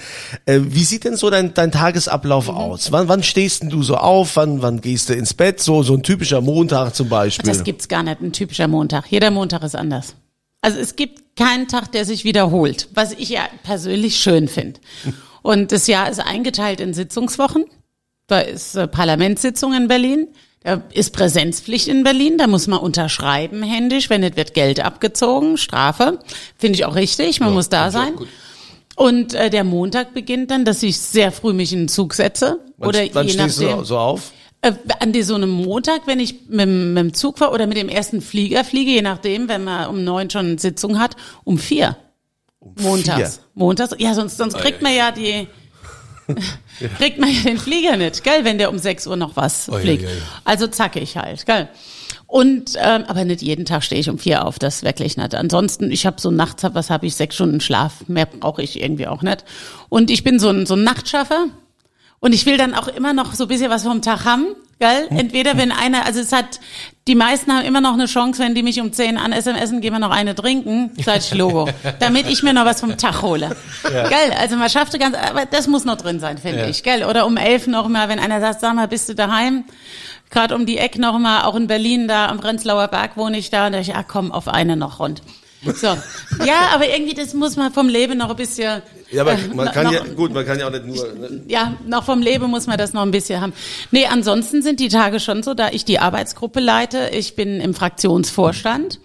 Äh, Wie sieht denn so dein, dein Tagesablauf Mhm. aus? Wann, wann stehst denn du so auf? Wann, wann gehst du ins Bett? So, so ein typischer Montag zum Beispiel. Das gibt's gar nicht, ein typischer Montag. Jeder Montag ist anders. Also es gibt keinen Tag, der sich wiederholt, was ich ja persönlich schön finde. *laughs* Und das Jahr ist eingeteilt in Sitzungswochen. Da ist äh, Parlamentssitzung in Berlin. Da ist Präsenzpflicht in Berlin. Da muss man unterschreiben händisch. Wenn nicht, wird Geld abgezogen. Strafe. Finde ich auch richtig. Man muss da sein. Und äh, der Montag beginnt dann, dass ich sehr früh mich in den Zug setze. wann, oder wann je stehst nachdem. du so auf? Äh, an die, so einem Montag, wenn ich mit, dem- mit dem Zug fahre oder mit dem ersten Flieger fliege, je nachdem, wenn man um neun schon eine Sitzung hat, um vier. Montags. vier? Montags. Ja, sonst, sonst kriegt man ja die, *laughs* *laughs* kriegt man ja den Flieger nicht, gell, wenn der um sechs Uhr noch was Oi, fliegt. oi, oi. Also zackig halt, gell. Und ähm, aber nicht jeden Tag stehe ich um vier auf, das wirklich nicht. Ansonsten, ich habe so nachts, was habe ich, sechs Stunden Schlaf, mehr brauche ich irgendwie auch nicht. Und ich bin so ein, so ein Nachtschaffer. Und ich will dann auch immer noch so ein bisschen was vom Tag haben, gell? Entweder wenn einer, also es hat, die meisten haben immer noch eine Chance, wenn die mich um 10 an SMSen, gehen wir noch eine trinken, sag ich Logo, *laughs* damit ich mir noch was vom Tag hole. Gell? Also man schaffte ganz, aber das muss noch drin sein, finde Ja. ich, gell? Oder um 11 noch mal, wenn einer sagt, sag mal, bist du daheim? Gerade um die Ecke noch mal, auch in Berlin, da am Prenzlauer Berg wohne ich da, und da ich, ah komm, auf eine noch rund. So. *laughs* Ja, aber irgendwie, das muss man vom Leben noch ein bisschen. Ja, aber äh, man kann ja, gut, man kann ja auch nicht nur, ne? ja, noch vom Leben muss man das noch ein bisschen haben. Nee, ansonsten sind die Tage schon so, da ich die Arbeitsgruppe leite, ich bin im Fraktionsvorstand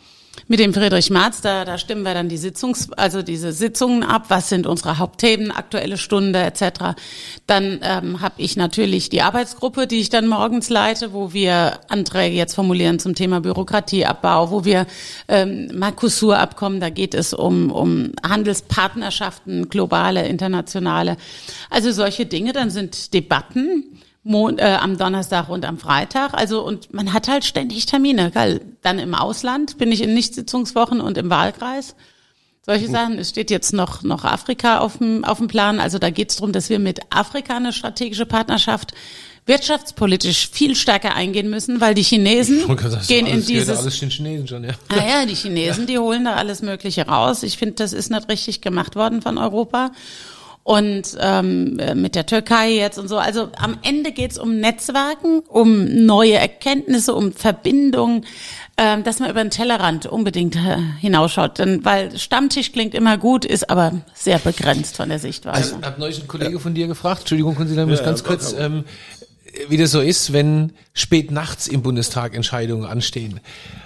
mit dem Friedrich Marz, da, da stimmen wir dann die Sitzungs, also diese Sitzungen ab, was sind unsere Hauptthemen, aktuelle Stunde etc. Dann ähm, habe ich natürlich die Arbeitsgruppe, die ich dann morgens leite, wo wir Anträge jetzt formulieren zum Thema Bürokratieabbau, wo wir ähm, Mercosur-Abkommen, da geht es um, um Handelspartnerschaften, globale, internationale, also solche Dinge. Dann sind Debatten Mon äh, am Donnerstag und am Freitag. Also und man hat halt ständig Termine. Gell? Dann im Ausland bin ich in Nichtsitzungswochen und im Wahlkreis. Solche Sachen. Es steht jetzt noch, noch Afrika auf dem, auf dem Plan. Also da geht es darum, dass wir mit Afrika eine strategische Partnerschaft wirtschaftspolitisch viel stärker eingehen müssen, weil die Chinesen Das gehen in alles, gehört dieses alles den Chinesen schon, ja. naja, die *laughs* Chinesen, die holen da alles Mögliche raus. Ich finde, das ist nicht richtig gemacht worden von Europa. Und ähm, mit der Türkei jetzt und so. Also am Ende geht's um Netzwerken, um neue Erkenntnisse, um Verbindungen, ähm, dass man über den Tellerrand unbedingt äh, hinausschaut. Denn, weil Stammtisch klingt immer gut, ist aber sehr begrenzt von der Sichtweise. Also, hab neulich ein Kollege von dir gefragt, Entschuldigung, können Sie da muss ganz kurz, ähm, wie das so ist, wenn spät nachts im Bundestag Entscheidungen anstehen.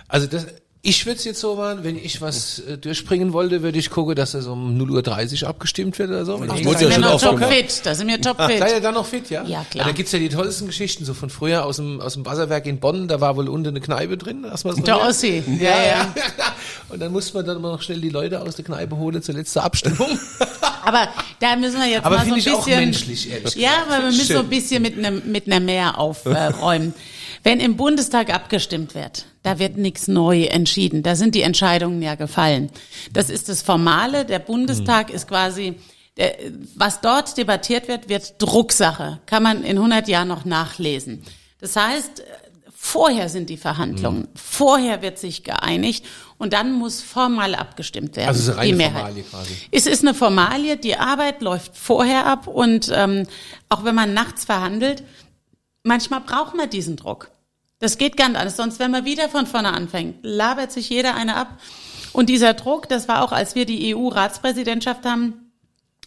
Also das, ich würde es jetzt so machen, wenn ich was äh, durchbringen wollte, würde ich gucken, dass das um 0.30 Uhr abgestimmt wird oder so. Ach, ich da wurde sind ja wir schon noch top fit. Da sind wir top fit. Seid ihr da noch fit, ja? Ja, klar. Da gibt's ja die tollsten Geschichten, so von früher aus dem, aus dem Wasserwerk in Bonn, da war wohl unten eine Kneipe drin. So Der? Ossi. *laughs* Ja, ja. *laughs* Und dann musste man dann immer noch schnell die Leute aus der Kneipe holen zur letzten Abstimmung. *laughs* Aber da müssen wir jetzt Aber mal so ein finde ich auch bisschen. menschlich, ehrlich Ja, aber wir müssen Schön. so ein bisschen mit einem mit einer Mehr aufräumen. Wenn im Bundestag abgestimmt wird, da wird nichts neu entschieden. Da sind die Entscheidungen ja gefallen. Das ist das Formale. Der Bundestag ist quasi, der, was dort debattiert wird, wird Drucksache. Kann man in 100 Jahren noch nachlesen. Das heißt, vorher sind die Verhandlungen. Vorher wird sich geeinigt und dann muss formal abgestimmt werden. Also es ist eine reine. Formalie quasi. Es ist eine Formalie, die Arbeit läuft vorher ab und ähm, auch wenn man nachts verhandelt, manchmal braucht man diesen Druck. Das geht ganz anders, sonst wenn man wieder von vorne anfängt, labert sich jeder eine ab. Und dieser Druck, das war auch, als wir die EU-Ratspräsidentschaft haben,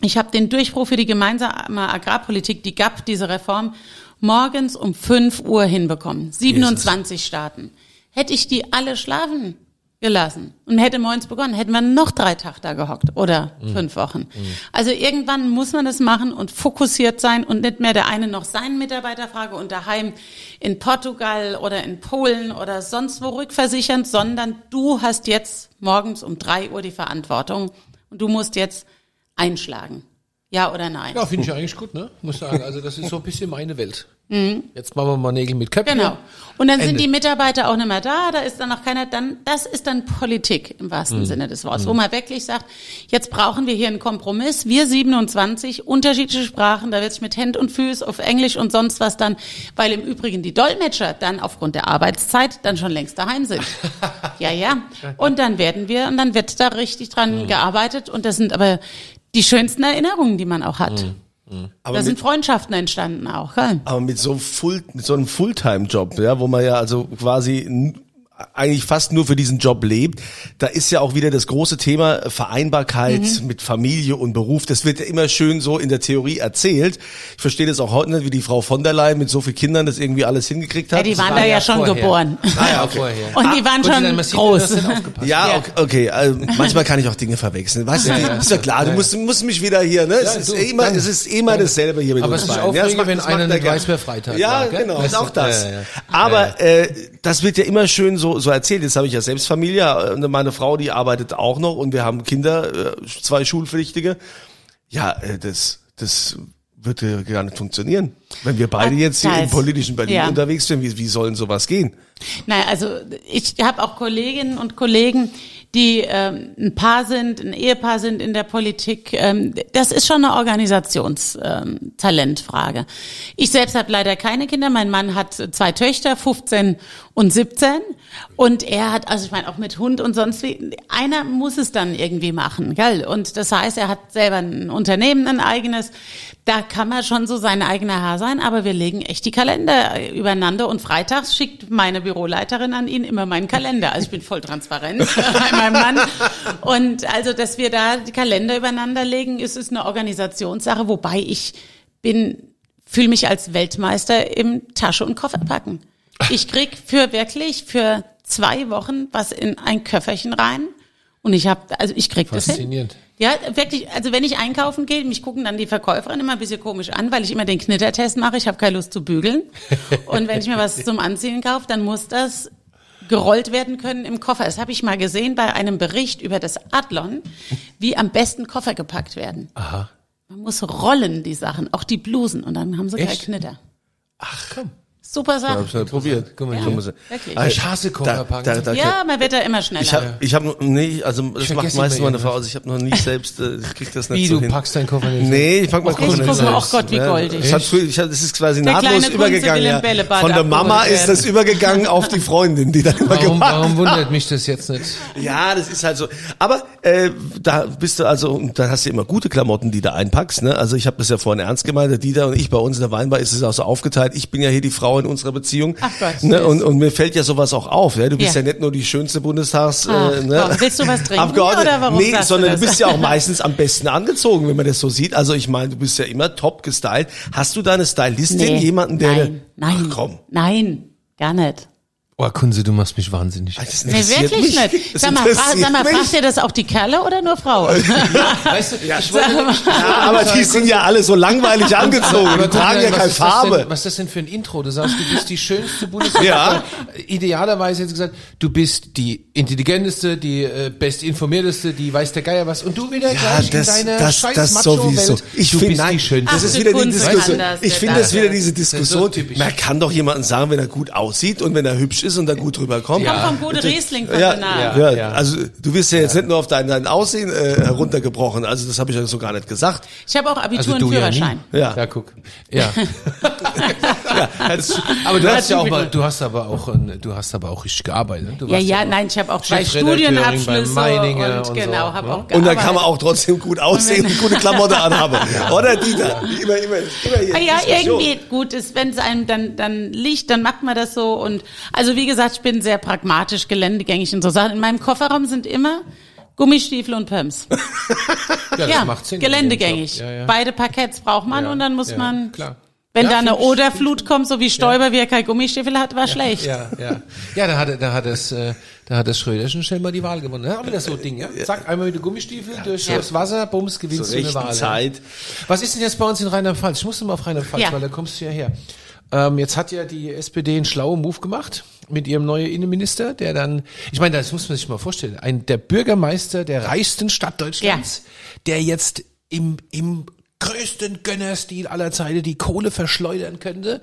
ich habe den Durchbruch für die gemeinsame Agrarpolitik, die GAP, diese Reform, morgens um 5 Uhr hinbekommen. 27 Staaten. Hätte ich die alle schlafen gelassen und hätte morgens begonnen, hätten wir noch drei Tage da gehockt oder fünf Wochen. Also irgendwann muss man das machen und fokussiert sein und nicht mehr der eine noch seinen Mitarbeiter frage und daheim in Portugal oder in Polen oder sonst wo rückversichern, sondern du hast jetzt morgens um drei Uhr die Verantwortung und du musst jetzt einschlagen. Ja oder nein? Ja, finde ich eigentlich gut, ne? Muss sagen. Also das ist so ein bisschen meine Welt. Jetzt machen wir mal Nägel mit Köpfen. Mhm. Genau. Und dann sind Ende. die Mitarbeiter auch nicht mehr da, da ist dann noch keiner, dann, das ist dann Politik im Mhm. wahrsten Sinne des Wortes, wo man wirklich sagt, jetzt brauchen wir hier einen Kompromiss, wir 27, unterschiedliche Sprachen, da wird sich mit Hand und Füß auf Englisch und sonst was dann, weil im Übrigen die Dolmetscher dann aufgrund der Arbeitszeit dann schon längst daheim sind. *laughs* ja, ja. Und dann werden wir, und dann wird da richtig dran Mhm. gearbeitet und das sind aber die schönsten Erinnerungen, die man auch hat. Mhm. Aber da sind mit, Freundschaften entstanden auch, gell? aber mit so, Full, mit so einem Fulltime-Job, ja, wo man ja also quasi eigentlich fast nur für diesen Job lebt, da ist ja auch wieder das große Thema Vereinbarkeit Mhm. mit Familie und Beruf. Das wird ja immer schön so in der Theorie erzählt. Ich verstehe das auch heute nicht, wie die Frau von der Leyen mit so vielen Kindern das irgendwie alles hingekriegt hat. Ja, die waren war da ja, ja schon vorher. geboren. Ah, ja, *laughs* vorher. Und die waren Gut, dann schon groß. Ja, Ja. okay, okay. Also, *laughs* manchmal kann ich auch Dinge verwechseln. Weißt du, ist ja klar, du musst, musst mich wieder hier, ne? Es Ja, ist du, immer, danke. es ist immer dasselbe hier mit Aber uns es ist beiden. Ja, das aufregend, macht- wenn einer er Freitag Ja, war, genau, ist auch das. Ja, ja, ja. Aber äh, das wird ja immer schön so, so erzählt. Jetzt habe ich ja selbst Familie, und meine Frau, die arbeitet auch noch und wir haben Kinder, äh, zwei Schulpflichtige. Ja, äh, das, das wird ja gar nicht funktionieren. Wenn wir beide jetzt hier im politischen Berlin ja. unterwegs sind, wie, wie sollen sowas gehen? Naja, also ich habe auch Kolleginnen und Kollegen, die ähm, ein Paar sind, ein Ehepaar sind in der Politik. Ähm, das ist schon eine Organisationstalentfrage. Ähm, ich selbst habe leider keine Kinder. Mein Mann hat zwei Töchter, 15 und 17. Und er hat, also ich meine, auch mit Hund und sonst wie, einer muss es dann irgendwie machen, gell? Und das heißt, er hat selber ein Unternehmen, ein eigenes. Da kann man schon so sein eigener Herr sein, aber wir legen echt die Kalender übereinander und freitags schickt meine Büroleiterin an ihn immer meinen Kalender. Also ich bin voll transparent *laughs* bei meinem Mann. Und also, dass wir da die Kalender übereinander legen, ist es eine Organisationssache, wobei ich bin, fühle mich als Weltmeister im Tasche und Koffer packen. Ich krieg für wirklich für zwei Wochen was in ein Köfferchen rein und ich habe, also ich krieg das hin. Faszinierend. Ja, wirklich, also wenn ich einkaufen gehe, mich gucken dann die Verkäuferin immer ein bisschen komisch an, weil ich immer den Knittertest mache, ich habe keine Lust zu bügeln. Und wenn ich mir was zum Anziehen kaufe, dann muss das gerollt werden können im Koffer. Das habe ich mal gesehen bei einem Bericht über das Adlon, wie am besten Koffer gepackt werden. Aha. Man muss rollen, die Sachen, auch die Blusen, und dann haben sie keinen? Knitter. Ach komm. Super Sache. Hab ich nicht probiert. Guck mal, Ja, er- wirklich. Ich hasse Da, Coca da, da, Ja, man wird da immer schneller. Ich habe, ich habe, nee, also das macht meistens meine. Frau. Also ich habe noch nie selbst, äh, ich krieg das nicht Wie, so du hin. packst deinen Koffer nicht Nee, ich pack mal Och, ich guck mal, ach Gott, wie goldig. Ich hab ich hab, das ist quasi Der nahtlos übergegangen. Ja. Von der Mama ist das übergegangen auf die Freundin, die dann immer Warum, gemacht warum wundert mich das jetzt nicht? Ja, das ist halt so. Aber äh, da bist du also, da hast du immer gute Klamotten, die du einpackst. Ne? Also ich habe das ja vorhin ernst gemeint. Der Dieter und ich bei uns in der Weinbar ist es auch so aufgeteilt. Ich bin ja hier die Frau in unserer Beziehung. Ach Gott, ne? und, und mir fällt ja sowas auch auf. Ja? Du bist ja, Ja. nicht nur die schönste Bundestags. Ach, äh, ne? willst du was trinken Abgeordnete. oder warum Nee, du sondern du, das? bist ja auch *laughs* meistens am besten angezogen, wenn man das so sieht. Also ich meine, du bist ja immer top gestylt. Hast du deine Stylistin, Nee, jemanden, der... nein, nein, Ach, komm. nein, gar nicht. Oh, Kunze, du machst mich wahnsinnig. Das Nee, wirklich mich. nicht. Das Sag mal, fra sag mal fragt ihr das auch die Kerle oder nur Frauen? Weißt du, *laughs* ich wollte Ja, aber die sind ja alle so langweilig *laughs* angezogen. Die Aber tragen ja keine Farbe. Denn, was ist das denn für ein Intro? Du sagst, du bist die schönste Bundeswehr. Ja. Idealerweise jetzt gesagt, du bist die intelligenteste, die äh, bestinformierteste, die weiß der Geier was. Und du wieder Ja, gleich das, in deiner das, scheiß das sowieso. Ich du finde, bist nein, die schönste. das ist wieder die Diskussion. Ich finde, das wieder diese Diskussion. typisch. Man kann doch jemanden sagen, wenn er gut aussieht und wenn er hübsch ist und da gut rüberkommt. Kommt vom gute Riesling von Ja, ja, Ja. also du wirst ja jetzt nicht nur auf dein, dein Aussehen äh, heruntergebrochen, also das habe ich ja so gar nicht gesagt. Ich habe auch Abitur Also und du ja nie. Führerschein. Ja. *laughs* *laughs* Ja. Ja. aber du hast ja auch mal, du hast aber auch, du hast aber auch richtig gearbeitet. Du Ja, warst ja, nein, ich habe auch zwei Studienabschlüsse und, und genau, so, habe ne? auch Und dann gearbeitet. kann man auch trotzdem gut aussehen und gute Klamotten anhaben. *laughs* Oder Dieter? Immer, immer, immer hier Ah ja, Diskussion. irgendwie gut ist, wenn es einem dann dann liegt, dann macht man das so und also wie gesagt, ich bin sehr pragmatisch, geländegängig und so Sachen. In meinem Kofferraum sind immer Gummistiefel und Pumps. *laughs* ja, das ja, macht Sinn. geländegängig. Ja, ja. Beide Parketts braucht man Ja, und dann muss ja, man klar. Wenn Ja, da eine Oderflut kommt, so wie Stoiber, wie er kein Gummistiefel hat, war schlecht. Ja, ja. Ja, da hat, da hat es, äh, da hat das Schröder schon schnell mal die Wahl gewonnen. Ja, wieder so ein Ding, ja. Zack, einmal mit den Gummistiefel durch das Wasser, bums, gewinnst du eine Wahl. Zeit. Was ist denn jetzt bei uns in Rheinland-Pfalz? Ich musste mal auf Rheinland-Pfalz, Ja. weil da kommst du ja her. Ähm, jetzt hat ja die SPD einen schlauen Move gemacht mit ihrem neuen Innenminister, der dann, ich meine, das muss man sich mal vorstellen, ein, der Bürgermeister der reichsten Stadt Deutschlands, der jetzt im, im größten Gönnerstil aller Zeiten die Kohle verschleudern könnte,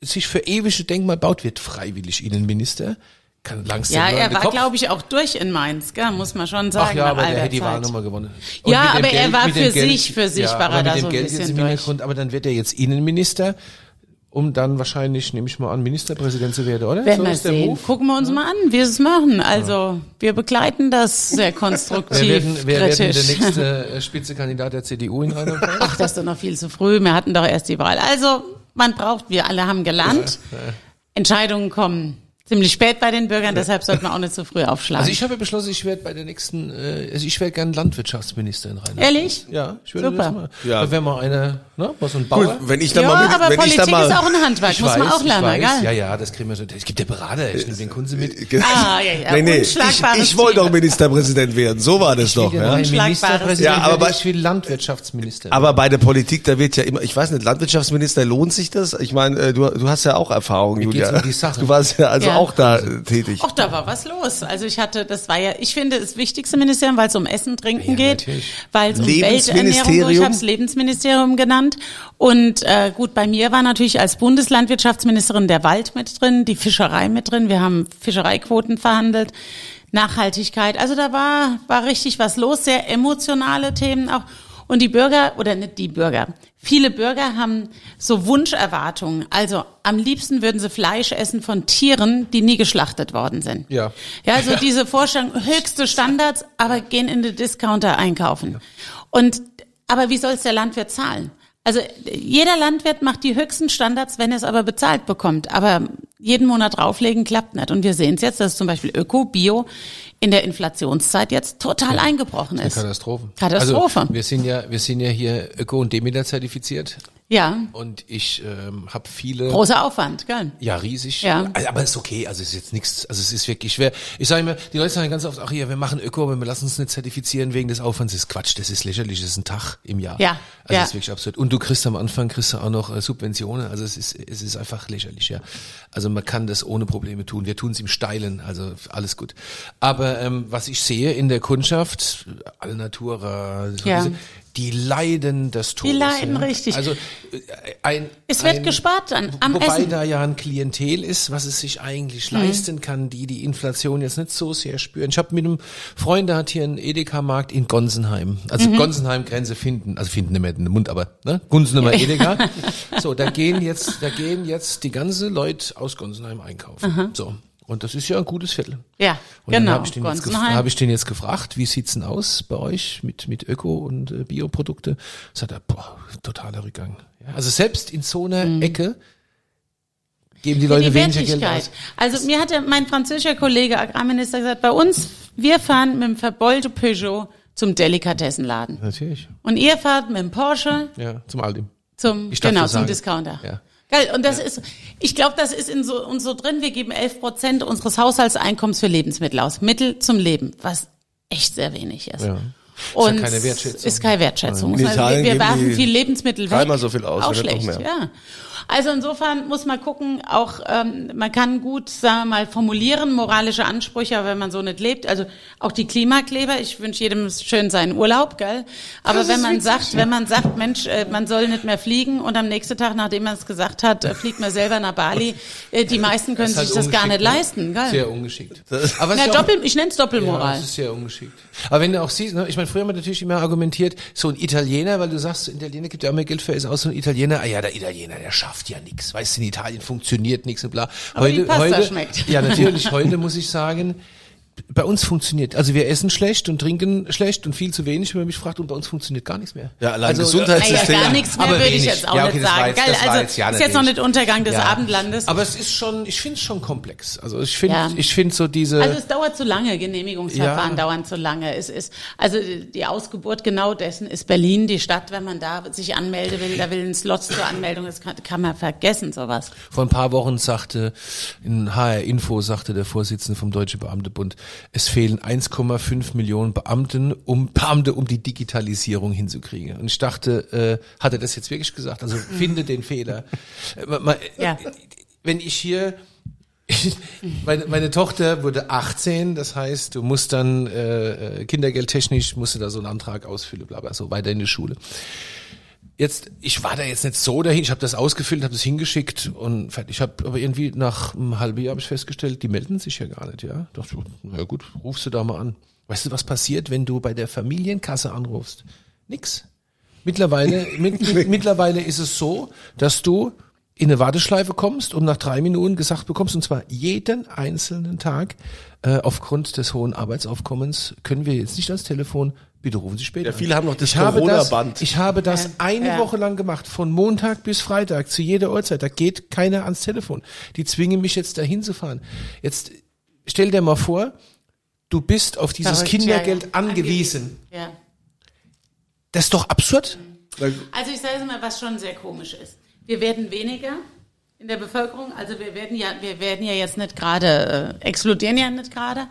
sich für ewige Denkmal baut, wird freiwillig Innenminister, kann langsam Ja, er war, glaube ich, auch durch in Mainz, gell? muss man schon sagen. Ach ja, aber der hätte die Wahl Zeit. nochmal gewonnen. Ja, mit dem aber er war für sich- für sich war aber er da so ein Geld bisschen durch. Hintergrund, aber dann wird er jetzt Innenminister, um dann wahrscheinlich, nehme ich mal an, Ministerpräsident zu werden, oder? Werden so wir sehen. Move. Gucken wir uns mal an, wie sie es machen. Also, wir begleiten das sehr konstruktiv, Wer werden, wer werden der kritisch. nächste *laughs* äh, Spitzenkandidat der CDU in Rheinland-Pfalz? Ach, das ist doch noch viel zu früh. Wir hatten doch erst die Wahl. Also, man braucht, wir alle haben gelernt. Entscheidungen kommen ziemlich spät bei den Bürgern, deshalb sollte man auch nicht zu früh aufschlagen. Also ich habe ja beschlossen, ich werde bei der nächsten, äh, also ich werde gern Landwirtschaftsminister in Rheinland. Ehrlich? Ja, ich würde Super. das mal. Ja. Da wäre mal einer, ne, mal so ein Gut, Bauer. wenn ich da ja, mal mit, aber wenn ich Politik da mal, ist auch ein Handwerk, Ich muss man weiß, auch lernen, ich weiß. gell? Ja, ja, das kriegen wir schon. Es gibt ja Berater, ich nehme den Kunze mit. Ah, ja, ja, nee, nee, ich, ich wollte doch. Ministerpräsident werden, so war das doch. Ja, Ministerpräsident, Ja, aber bei- ich will Landwirtschaftsminister. Aber bei der Politik, da wird ja immer, ich weiß nicht, Landwirtschaftsminister, lohnt sich das? Ich meine, äh, du, du hast ja auch Erfahrung, Julia. um die Sache. Du warst ja also Ja. Auch da äh, tätig. Ach, da war was los. Also ich hatte, das war ja, ich finde, das wichtigste Ministerium, weil es um Essen, Trinken Ja, geht, weil es um Lebensministerium. Welternährung geht. Ich habe es Lebensministerium genannt. Und äh, gut, bei mir war natürlich als Bundeslandwirtschaftsministerin der Wald mit drin, die Fischerei mit drin. Wir haben Fischereiquoten verhandelt. Nachhaltigkeit. Also da war, war richtig was los, sehr emotionale Themen auch. Und die Bürger, oder nicht die Bürger, viele Bürger haben so Wunscherwartungen. Also am liebsten würden sie Fleisch essen von Tieren, die nie geschlachtet worden sind. Ja. Ja, also diese Vorstellung, höchste Standards, aber gehen in den Discounter einkaufen. Und, aber wie soll es der Landwirt zahlen? Also jeder Landwirt macht die höchsten Standards, wenn er es aber bezahlt bekommt. Aber jeden Monat drauflegen klappt nicht. Und wir sehen es jetzt, dass zum Beispiel Öko, Bio in der Inflationszeit jetzt total eingebrochen ist. Katastrophe. Katastrophe. Also, wir sind ja, wir sind ja hier Öko und Demeter zertifiziert Ja, und ich ähm, habe viele. großer Aufwand, gell? Ja, riesig. Ja. Aber ist okay. Also es ist jetzt nichts. Also es ist wirklich schwer. Ich sage immer, die Leute sagen ganz oft, ach ja, wir machen Öko, aber wir lassen uns nicht zertifizieren wegen des Aufwands. Das ist Quatsch. Das ist lächerlich. Das ist ein Tag im Jahr. Ja, Also ja. das ist wirklich absurd. Und du kriegst am Anfang kriegst du auch noch äh, Subventionen. Also es ist es ist einfach lächerlich. Ja. Also man kann das ohne Probleme tun. Wir tun es im Steilen. Also alles gut. Aber ähm, was ich sehe in der Kundschaft, Allnatura, so Ja. diese, die leiden des Todes. leiden ja. richtig. Also äh, ein Es wird ein, gespart an- am Wobei Essen. da ja ein Klientel ist, was es sich eigentlich Mhm. leisten kann, die die Inflation jetzt nicht so sehr spüren. Ich habe mit einem Freund, der hat hier einen Edeka-Markt in Gonsenheim. Also Mhm. Gonsenheim Grenze finden, also finden nicht mehr in den Mund, aber ne? Gunsenheimer Edeka. *laughs* So, da gehen jetzt, da gehen jetzt die ganze Leute aus Gonsenheim einkaufen. So. Und das ist ja ein gutes Viertel. Ja, Und dann genau. habe ich, den jetzt hab ich den jetzt gefragt, wie sieht's denn aus bei euch mit, mit Öko- und äh, Bioprodukte? Sagt er, boah, totaler Rückgang. Ja, also selbst in so einer Ecke geben die Ja, Leute die weniger Geld aus. Also mir hatte mein französischer Kollege Agrarminister gesagt, bei uns, wir fahren mit dem verbeulten Peugeot zum Delikatessenladen. Natürlich. Und ihr fahrt mit dem Porsche Ja, zum Aldi. zum, genau, zum. Discounter. Ja. Geil. Und das ist, ich glaube, das ist in so, uns so drin. Wir geben 11 Prozent unseres Haushaltseinkommens für Lebensmittel aus. Mittel zum Leben, was echt sehr wenig ist. Ja. Und ja keine Wertschätzung. Ist keine Wertschätzung. In Also Italien wir wir geben werfen die viel Lebensmittel weg. dreimal so viel aus, Auch schlecht, mehr. ja. Also insofern muss man gucken, auch ähm, man kann gut, sagen wir mal, formulieren moralische Ansprüche, aber wenn man so nicht lebt, also auch die Klimakleber, ich wünsche jedem schön seinen Urlaub, gell? Aber wenn man sagt, wenn man sagt, Mensch, äh, man soll nicht mehr fliegen und am nächsten Tag, nachdem man es gesagt hat, äh, fliegt man selber nach Bali, äh, die meisten können halt sich das gar nicht ne? leisten, gell? Sehr ungeschickt. *laughs* Aber es Na, ist ja Doppel, ich nenne es Ja, Doppelmoral. das ist sehr ungeschickt. Aber wenn du auch siehst, ne, ich meine, früher haben wir natürlich immer argumentiert, so ein Italiener, weil du sagst, Italiener gibt ja auch mehr Geld für, ist auch so ein Italiener, ah ja, der Italiener, der schafft ja nichts. Weißt du, in Italien funktioniert nichts und bla. Aber die heute, Pasta heute, schmeckt. Ja, natürlich, *laughs* heute muss ich sagen, bei uns funktioniert, also wir essen schlecht und trinken schlecht und viel zu wenig, wenn man mich fragt, und bei uns funktioniert gar nichts mehr. Ja, allein also, Gesundheitssystem. Naja, gar nichts mehr Aber würde ich jetzt auch Ja, okay, nicht sagen. jetzt- Geil, also jetzt ja ist jetzt noch nicht nicht Untergang des Ja. Abendlandes. Aber es ist schon, ich finde es schon komplex. Also ich finde, Ja. ich finde so diese. Also es dauert zu lange, Genehmigungsverfahren Ja. dauern zu lange. Es ist, also die Ausgeburt genau dessen ist Berlin, die Stadt, wenn man da sich anmelden will, da will ein Slot zur Anmeldung, das kann, kann man vergessen, sowas. Vor ein paar Wochen sagte, in HR Info sagte der Vorsitzende vom Deutschen Beamtebund, es fehlen 1,5 Millionen Beamten, um Beamte, um die Digitalisierung hinzukriegen. Und ich dachte, äh, hat er das jetzt wirklich gesagt? Also finde den Fehler. Äh, ma- Ja. Wenn ich hier *laughs* meine, meine Tochter wurde 18, das heißt, du musst dann äh, äh, kindergeldtechnisch musst du da so einen Antrag ausfüllen, bla bla, so weiter in die Schule jetzt, ich war da jetzt nicht so dahin, ich habe das ausgefüllt, habe das hingeschickt und. Ich habe aber irgendwie nach einem halben Jahr habe ich festgestellt, die melden sich ja gar nicht, ja. Dachte, na gut, rufst du da mal an. Weißt du, was passiert, wenn du bei der Familienkasse anrufst? Nix. Mittlerweile, *laughs* mit, mit, mittlerweile ist es so, dass du in eine Warteschleife kommst und nach drei Minuten gesagt bekommst, und zwar jeden einzelnen Tag, äh, aufgrund des hohen Arbeitsaufkommens können wir jetzt nicht ans Telefon, bitte rufen Sie später. Ja, viele haben noch das ich habe das, Corona-Band. ich habe das eine Ja. Woche lang gemacht, von Montag bis Freitag, zu jeder Uhrzeit. Da geht keiner ans Telefon. Die zwingen mich jetzt dahin zu fahren. Jetzt stell dir mal vor, du bist auf dieses Verrückt, Kindergeld ja, ja. angewiesen. Ja. Das ist doch absurd. Also ich sage mal, was schon sehr komisch ist. Wir werden weniger in der Bevölkerung, also wir werden ja, wir werden ja jetzt nicht gerade, äh, explodieren ja nicht gerade,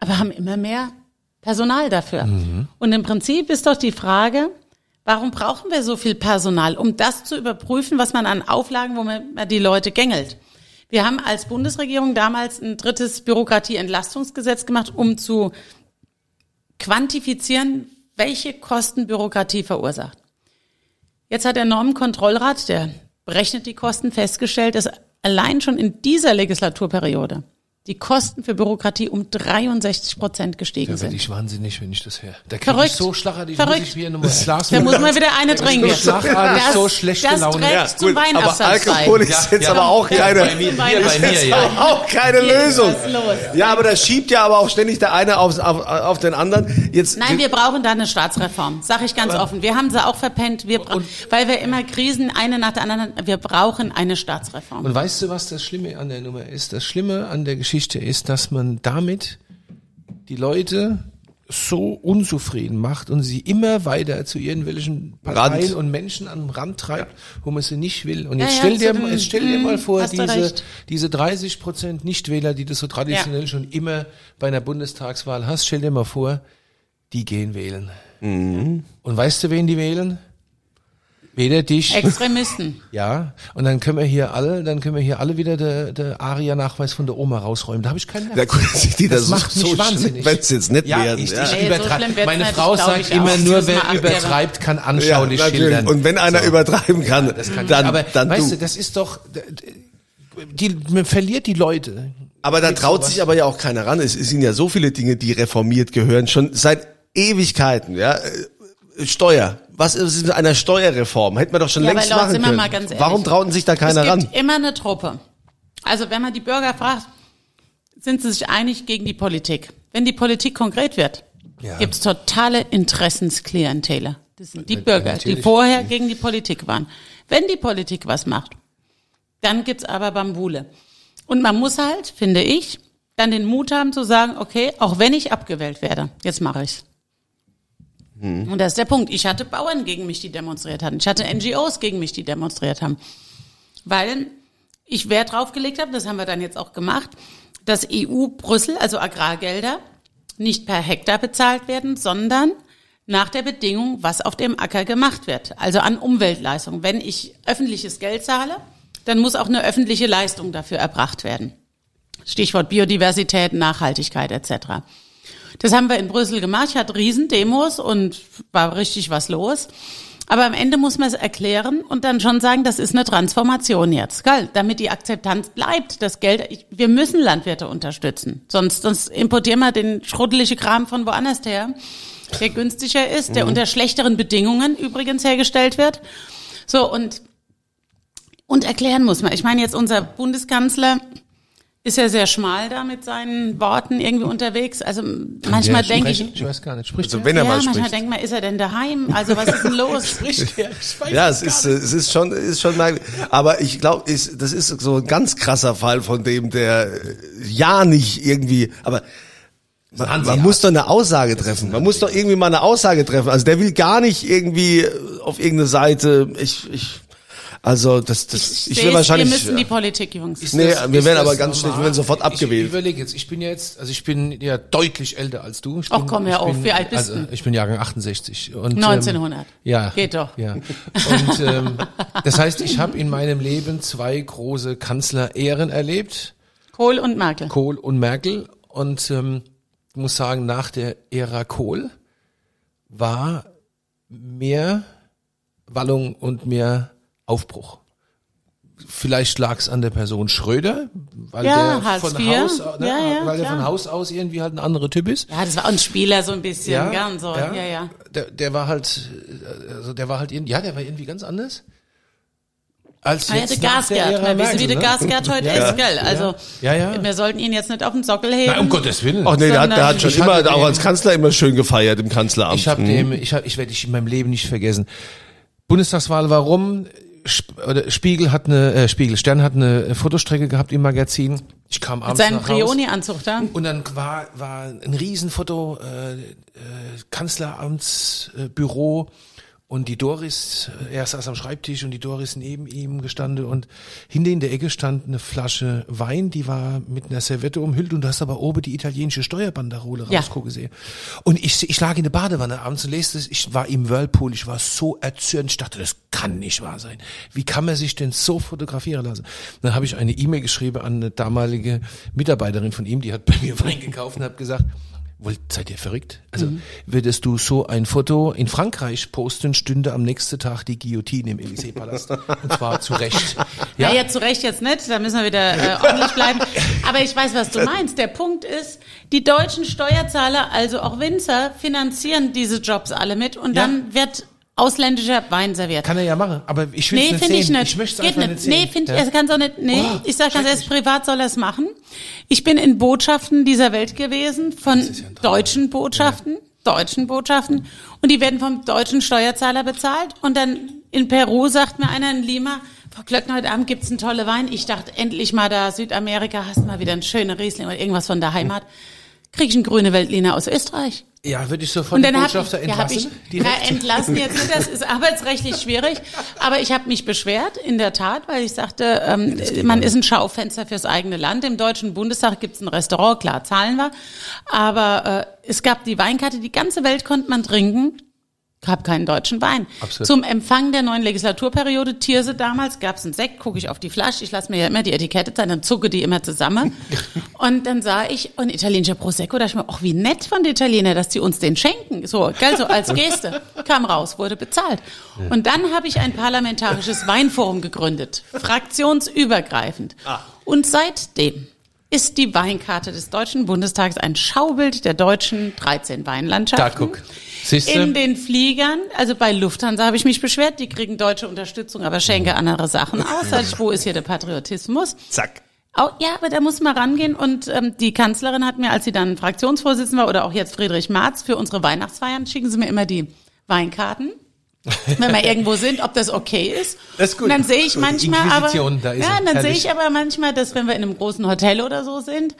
aber haben immer mehr Personal dafür. Und im Prinzip ist doch die Frage, warum brauchen wir so viel Personal, um das zu überprüfen, was man an Auflagen, womit man die Leute gängelt. Wir haben als Bundesregierung damals ein drittes Bürokratieentlastungsgesetz gemacht, um zu quantifizieren, welche Kosten Bürokratie verursacht. Jetzt hat der Normenkontrollrat, der berechnet die Kosten, festgestellt, dass allein schon in dieser Legislaturperiode die Kosten für Bürokratie um 63 Prozent gestiegen Da werde sind. ich wahnsinnig, wenn ich das höre. Da kriege ich Verrückt. so schlagartig, Verrückt. muss ich mir nochmal Da muss man wieder eine trinken. so schlagartig, Das- so schlechte das Laune. trägt Ja, zum aber Alkohol ist jetzt aber auch keine, bei mir, hier bei mir, ist ja. auch keine Lösung. was los. Ja, aber das schiebt ja aber auch ständig der eine auf, auf, auf den anderen. Jetzt, Nein, wir brauchen da eine Staatsreform, sag ich ganz offen. Wir haben sie auch verpennt, wir bra- weil wir immer Krisen eine nach der anderen, wir brauchen eine Staatsreform. Und weißt du, was das Schlimme an der Nummer ist? Das Schlimme an der Geschichte ist, dass man damit die Leute so unzufrieden macht und sie immer weiter zu irgendwelchen Parteien Rand. und Menschen am Rand treibt, wo man sie nicht will. Und Ja, jetzt ja, stell dir, zu mal- den- jetzt stell dir mal Mm, vor, hast du diese, diese 30 Prozent Nichtwähler, die du so traditionell Ja. schon immer bei einer Bundestagswahl hast, stell dir mal vor, die gehen wählen. Mhm. Und weißt du, wen die wählen? Weder dich. Extremisten. Ja, und dann können wir hier alle, dann können wir hier alle wieder der der Aria-Nachweis von der Oma rausräumen. Da habe ich keinen Nerv. Ja gut, die das, Das macht mich so wahnsinnig. wenn es jetzt nicht Ja, werden. ich, ja. ich so übertreibe. wird's Meine Frau sagt ich immer auch. nur, wer übertreibt, kann Ja, anschaulich natürlich. schildern. Und wenn einer So. übertreiben kann, Das kann dann, aber dann weißt du. das ist doch, die, man verliert die Leute. Aber da traut sowas? sich aber ja auch keiner ran. Es sind ja so viele Dinge, die reformiert gehören, schon seit Ewigkeiten, ja. Steuer. Was ist mit einer Steuerreform? Hätten wir doch schon Ja, längst machen können. ehrlich. Warum trauten sich da keiner es ran? gibt immer eine Truppe. Also wenn man die Bürger fragt, sind sie sich einig gegen die Politik. Wenn die Politik konkret wird, Ja. gibt's totale Interessensklientele. Das sind die Ja, Bürger, die vorher gegen die Politik waren. Wenn die Politik was macht, dann gibt's aber Bambule. Und man muss halt, finde ich, dann den Mut haben zu sagen, okay, auch wenn ich abgewählt werde, jetzt mache ich's. Und das ist der Punkt. Ich hatte Bauern gegen mich, die demonstriert hatten. Ich hatte NGOs gegen mich, die demonstriert haben. Weil ich Wert drauf gelegt habe, das haben wir dann jetzt auch gemacht, dass EU-Brüssel, also Agrargelder, nicht per Hektar bezahlt werden, sondern nach der Bedingung, was auf dem Acker gemacht wird. Also an Umweltleistung. Wenn ich öffentliches Geld zahle, dann muss auch eine öffentliche Leistung dafür erbracht werden. Stichwort Biodiversität, Nachhaltigkeit etc. Das haben wir in Brüssel gemacht. Ich hatte Riesendemos und war richtig was los. Aber am Ende muss man es erklären und dann schon sagen, das ist eine Transformation jetzt, gell? damit die Akzeptanz bleibt. Das Geld, ich, wir müssen Landwirte unterstützen. Sonst, sonst importieren wir den schrottelige Kram von woanders her, der günstiger ist, der unter schlechteren Bedingungen übrigens hergestellt wird. So, und, und erklären muss man. Ich meine, jetzt unser Bundeskanzler ist ja sehr schmal da mit seinen Worten irgendwie unterwegs. Also manchmal denke ich? Ich weiß gar nicht. Spricht Also wenn er ja, mal manchmal spricht. denkt man, ist er denn daheim? Also was ist denn los? *laughs* Spricht der? Ich weiß Ja, es ist, äh, es ist schon, ist schon merkwürdig. Aber ich glaube, ist, das ist so ein ganz krasser Fall von dem, der äh, ja nicht irgendwie, aber man, man muss doch eine Aussage treffen. Man muss doch irgendwie mal eine Aussage treffen. Also der will gar nicht irgendwie auf irgendeine Seite, ich, ich, also das, das, ich, Sehe will es, wahrscheinlich. Wir müssen die Politik, Jungs. Ist Nee, das- wir werden aber ganz schlecht, wir werden sofort Ich, abgewählt. ich überlege jetzt, ich bin jetzt, also ich bin ja deutlich älter als du. Ich Ach, bin, komm, hör ich auf, bin, wie alt bist also, du? Ich bin Jahrgang 68. Und, 1900. Ähm, ja. Geht doch. Ja. Und ähm, das heißt, ich habe in meinem Leben zwei große Kanzlerehren erlebt, Kohl und Merkel. Kohl und Merkel. Und ähm, ich muss sagen, nach der Ära Kohl war mehr Wallung und mehr Aufbruch. Vielleicht lag es an der Person Schröder, weil Ja, der von. Haus, ne, Ja, ja, weil der von Haus aus irgendwie halt ein anderer Typ ist. Ja, das war auch ein Spieler so ein bisschen, ja, und so. Ja, ja. Der, der war halt, also der war halt irgendwie, ja, der war irgendwie ganz anders. Als Ah, ja, jetzt der nach der Gasgert, wir wissen, wie der ne? Gasgert heute Ja. ist, gell? Also, Ja, ja. wir sollten ihn jetzt nicht auf den Sockel heben. Nein, um Gottes Willen. Ach nee, der hat, der hat schon Ich immer, auch als Kanzler immer schön gefeiert im Kanzleramt. Ich habe Mhm. dem, ich hab, ich werde dich in meinem Leben nicht vergessen. Bundestagswahl, warum? Spiegel hat eine, äh, Spiegel Stern hat eine Fotostrecke gehabt im Magazin. Ich kam Mit abends seinem nach Haus. Brioni-Anzug da. Und dann war, war ein Riesenfoto, äh, äh, Kanzleramtsbüro äh, und die Doris, er saß am Schreibtisch und die Doris neben ihm gestanden und hinter in der Ecke stand eine Flasche Wein, die war mit einer Servette umhüllt und du hast aber oben die italienische Steuerbanderole Ja. rausgucken sehen. Und ich, ich lag in der Badewanne abends und leste es, ich war im Whirlpool, ich war so erzürnt, ich dachte, das kann nicht wahr sein. Wie kann man sich denn so fotografieren lassen? Dann habe ich eine E-Mail geschrieben an eine damalige Mitarbeiterin von ihm, die hat bei mir *laughs* Wein gekauft und hat gesagt, Wollt, seid ihr verrückt? Also würdest du so ein Foto in Frankreich posten, stünde am nächsten Tag die Guillotine im Élysée-Palast. Und zwar zu Recht. *laughs* Ja, ja, zu Recht jetzt nicht, da müssen wir wieder äh, ordentlich bleiben. Aber ich weiß, was du meinst. Der Punkt ist, die deutschen Steuerzahler, also auch Winzer, finanzieren diese Jobs alle mit und Ja. dann wird ausländischer Wein serviert. Kann er ja machen, aber ich will Nee, nicht finde ich sehen. nicht. Ich möchte es einfach nicht. nicht sehen. Nee, finde Ja. er kann auch nicht. Nee, Oh, ich sag ganz ehrlich, privat soll er es machen. Ich bin in Botschaften dieser Welt gewesen, von ja deutschen Botschaften, deutschen Botschaften, und die werden vom deutschen Steuerzahler bezahlt. Und dann in Peru sagt mir einer in Lima, Frau Klöckner, heute Abend gibt's einen tolle Wein. Ich dachte, endlich mal da Südamerika, hast mal wieder einen schönen Riesling oder irgendwas von der Heimat. Krieg ich einen grüne Weltliner aus Österreich. Ja, würde ich sofort Und dann Botschafter ich, ja, entlassen. ich na, entlassen jetzt nicht, das ist arbeitsrechtlich schwierig, aber ich habe mich beschwert, in der Tat, weil ich sagte, ähm, man ist ein Schaufenster fürs eigene Land. Im Deutschen Bundestag gibt's ein Restaurant, klar, zahlen wir, aber äh, es gab die Weinkarte, die ganze Welt konnte man trinken. Gab keinen deutschen Wein. Absolut. Zum Empfang der neuen Legislaturperiode, Tierse damals, gab es einen Sekt, gucke ich auf die Flasche, ich lasse mir ja immer die Etikette zeigen, dann zucke die immer zusammen. *laughs* und dann sah ich, ein italienischer Prosecco, da dachte ich mir, ach, wie nett von den Italienern, dass die uns den schenken. So, gell, so als *laughs* Geste. Kam raus, wurde bezahlt. Und dann habe ich ein parlamentarisches Weinforum gegründet, *laughs* fraktionsübergreifend. Und seitdem ist die Weinkarte des Deutschen Bundestags ein Schaubild der deutschen 13 Da Weinlandschaften. guck. Siehst In den Fliegern, also bei Lufthansa habe ich mich beschwert, die kriegen deutsche Unterstützung, aber schenke andere Sachen aus. Ich, *laughs* wo ist hier der Patriotismus? Zack. Oh, ja, aber da muss man rangehen und ähm, die Kanzlerin hat mir, als sie dann Fraktionsvorsitzende war oder auch jetzt Friedrich Marz, für unsere Weihnachtsfeiern schicken sie mir immer die Weinkarten. Wenn wir irgendwo sind, ob das okay ist. Das ist gut. Und dann sehe ich manchmal aber, da ist ja, dann sehe ich aber manchmal, dass wenn wir in einem großen Hotel oder so sind,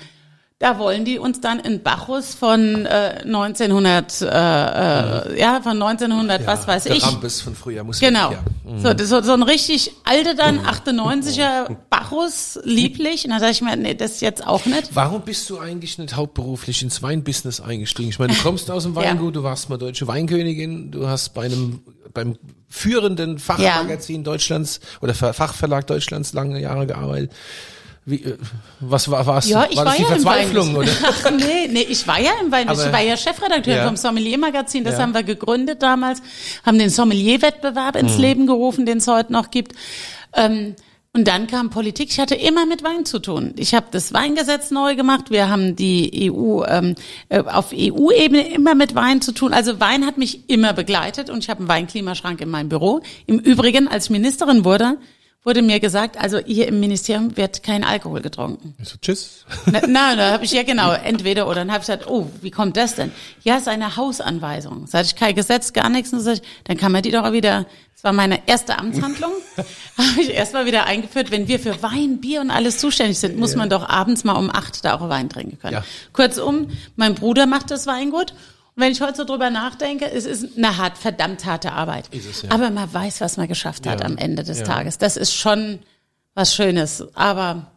da wollen die uns dann in Bacchus von äh, 1900, äh, äh, ja, von 1900, was weiß der ich. Rampes von früher muss Genau. weg, ja. So, das, so, so ein richtig alte dann, 98er Bacchus, lieblich. Und dann sage ich mir, nee, das jetzt auch nicht. Warum bist du eigentlich nicht hauptberuflich ins Weinbusiness eingestiegen? Ich meine, du *laughs* kommst aus dem Weingut, du warst mal deutsche Weinkönigin, du hast bei einem beim führenden Fachmagazin Deutschlands oder Ver- Fachverlag Deutschlands lange Jahre gearbeitet. Wie, äh, was war war's? Ja, ich war war, das die ja Verzweiflung oder? Ach, *laughs* nee, nee, ich war ja im Wein. Ich war ja Chefredakteur Ja. vom Sommelier-Magazin. Das Ja. haben wir gegründet damals, haben den Sommelier-Wettbewerb Mhm. ins Leben gerufen, den es heute noch gibt. Ähm, und dann kam Politik. Ich hatte immer mit Wein zu tun. Ich habe das Weingesetz neu gemacht. Wir haben die EU ähm, äh, auf EU-Ebene immer mit Wein zu tun. Also Wein hat mich immer begleitet und ich habe einen Weinklimaschrank in meinem Büro. Im Übrigen, als ich Ministerin wurde, wurde mir gesagt, also hier im Ministerium wird kein Alkohol getrunken. Ich so, tschüss. Na, na, da habe ich ja genau, entweder oder. Dann habe ich gesagt, oh, wie kommt das denn? Ja, ist eine Hausanweisung. Sag ich, kein Gesetz, gar nichts. Und sag ich, dann kann man die doch auch wieder, das war meine erste Amtshandlung, *laughs* habe ich erstmal wieder eingeführt, wenn wir für Wein, Bier und alles zuständig sind, muss man doch abends mal um acht da auch Wein trinken können. Ja. Kurzum, mein Bruder macht das Weingut. Und wenn ich heute so drüber nachdenke, es ist eine hart, verdammt harte Arbeit. Es, ja. Aber man weiß, was man geschafft hat Ja. am Ende des Ja. Tages. Das ist schon was Schönes. Aber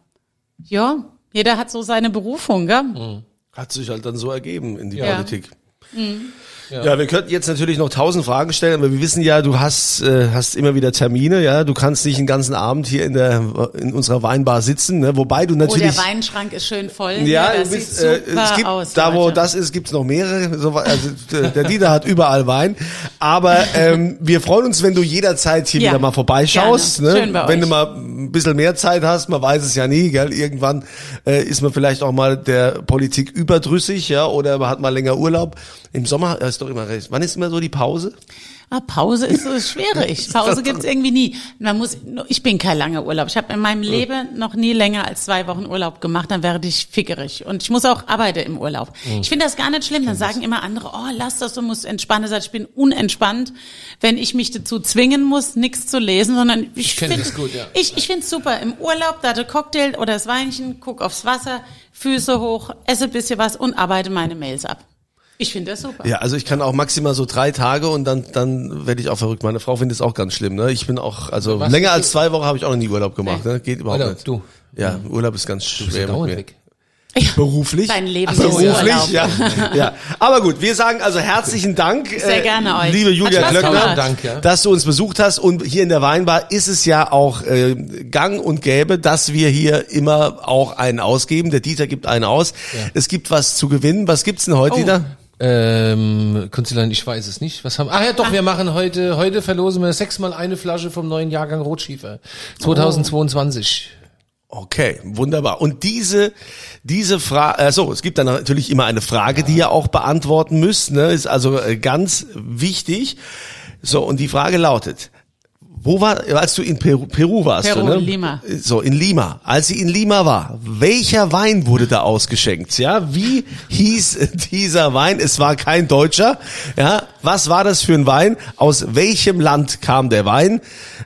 ja, jeder hat so seine Berufung, gell? Hat sich halt dann so ergeben in die. Politik. Ja. wir könnten jetzt natürlich noch tausend Fragen stellen, aber wir wissen ja, du hast äh, hast immer wieder Termine, ja, du kannst nicht den ganzen Abend hier in der in unserer Weinbar sitzen, ne? wobei du Oh, natürlich der Weinschrank ist schön voll. ja, das du bist, sieht äh, super es gibt, aus. da wo Leute. das ist, gibt's noch mehrere. So, also, der Dieter hat überall Wein. Aber ähm, wir freuen uns, wenn du jederzeit hier Ja, wieder mal vorbeischaust. gerne. Ne? Schön bei wenn euch. du mal ein bisschen mehr Zeit hast, man weiß es ja nie, gell? Irgendwann äh, ist man vielleicht auch mal der Politik überdrüssig, ja, oder man hat mal länger Urlaub. Im Sommer ist doch immer recht. Wann ist immer so die Pause? Ah, Pause ist so schwierig. *laughs* Pause gibt's irgendwie nie. Man muss, ich bin kein langer Urlaub. Ich habe in meinem Leben noch nie länger als zwei Wochen Urlaub gemacht, dann werde ich fickerig. Und ich muss auch arbeiten im Urlaub. Ich finde das gar nicht schlimm. Dann sagen immer andere, oh, lass das, du musst entspannen sein. Ich bin unentspannt, wenn ich mich dazu zwingen muss, nichts zu lesen, sondern ich kenn finde gut, ja. ich, ich finde es super. Im Urlaub, da der Cocktail oder das Weinchen, guck aufs Wasser, Füße hoch, esse ein bisschen was und arbeite meine Mails ab. Ich finde das super. Ja, also ich kann auch maximal so drei Tage und dann dann werde ich auch verrückt. Meine Frau findet es auch ganz schlimm. Ne? Ich bin auch, also Was länger als zwei Wochen habe ich auch noch nie Urlaub gemacht. Ne? Geht überhaupt Oder nicht. du. Ja, Urlaub ist ganz Du bist ja schwer mit mir. weg. Beruflich? Dein Leben Ach so, ja. Beruflich, ja. ja. Aber gut, wir sagen also herzlichen Dank, *laughs* Sehr gerne euch. liebe Julia Glöckner. Dank, ja. dass du uns besucht hast. Und hier in der Weinbar ist es ja auch äh, gang und gäbe, dass wir hier immer auch einen ausgeben. Der Dieter gibt einen aus. Es gibt was zu gewinnen. Was gibt's denn heute, Oh. Dieter? Ähm, Kunstlein, ich weiß es nicht. Was haben? Ah ja, doch, wir machen heute, heute verlosen wir sechsmal eine Flasche vom neuen Jahrgang Rotschiefer. 2022. Okay, wunderbar. Und diese, diese Frage, äh, so, es gibt dann natürlich immer eine Frage, die ihr auch beantworten müsst, ne? ist also äh, ganz wichtig. So, und die Frage lautet, wo war, als du in Peru, Peru warst Peru, du, ne? Lima. So, in Lima. Als sie in Lima war, welcher Wein wurde da ausgeschenkt? Ja, wie hieß *laughs* dieser Wein? Es war kein deutscher. Ja, was war das für ein Wein? Aus welchem Land kam der Wein,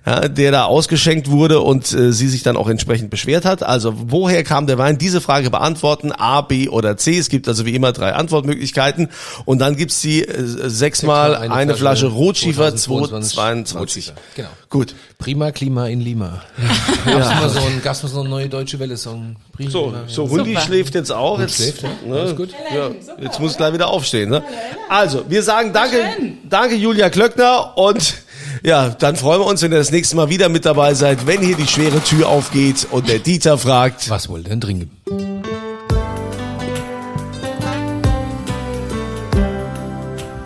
ja, der da ausgeschenkt wurde und äh, sie sich dann auch entsprechend beschwert hat? Also, woher kam der Wein? Diese Frage beantworten, A, B oder C. Es gibt also wie immer drei Antwortmöglichkeiten und dann gibt's die äh, sechsmal eine, Flasche, Rotschiefer 2022. Rotschiefer, Genau. Gut. Prima Klima in Lima. *laughs* Ja. Gab's mal so ein, gab's mal so eine neue deutsche Welle-Song. Prima So, Klima. so Hundi Super. schläft jetzt auch. Jetzt, schläft, ja. ne? Alles gut. Ja, jetzt muss gleich wieder aufstehen. Ne? Also, wir sagen danke, danke Julia Klöckner und ja, dann freuen wir uns, wenn ihr das nächste Mal wieder mit dabei seid, wenn hier die schwere Tür aufgeht und der Dieter fragt. Was wohl denn trinken?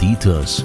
Dieters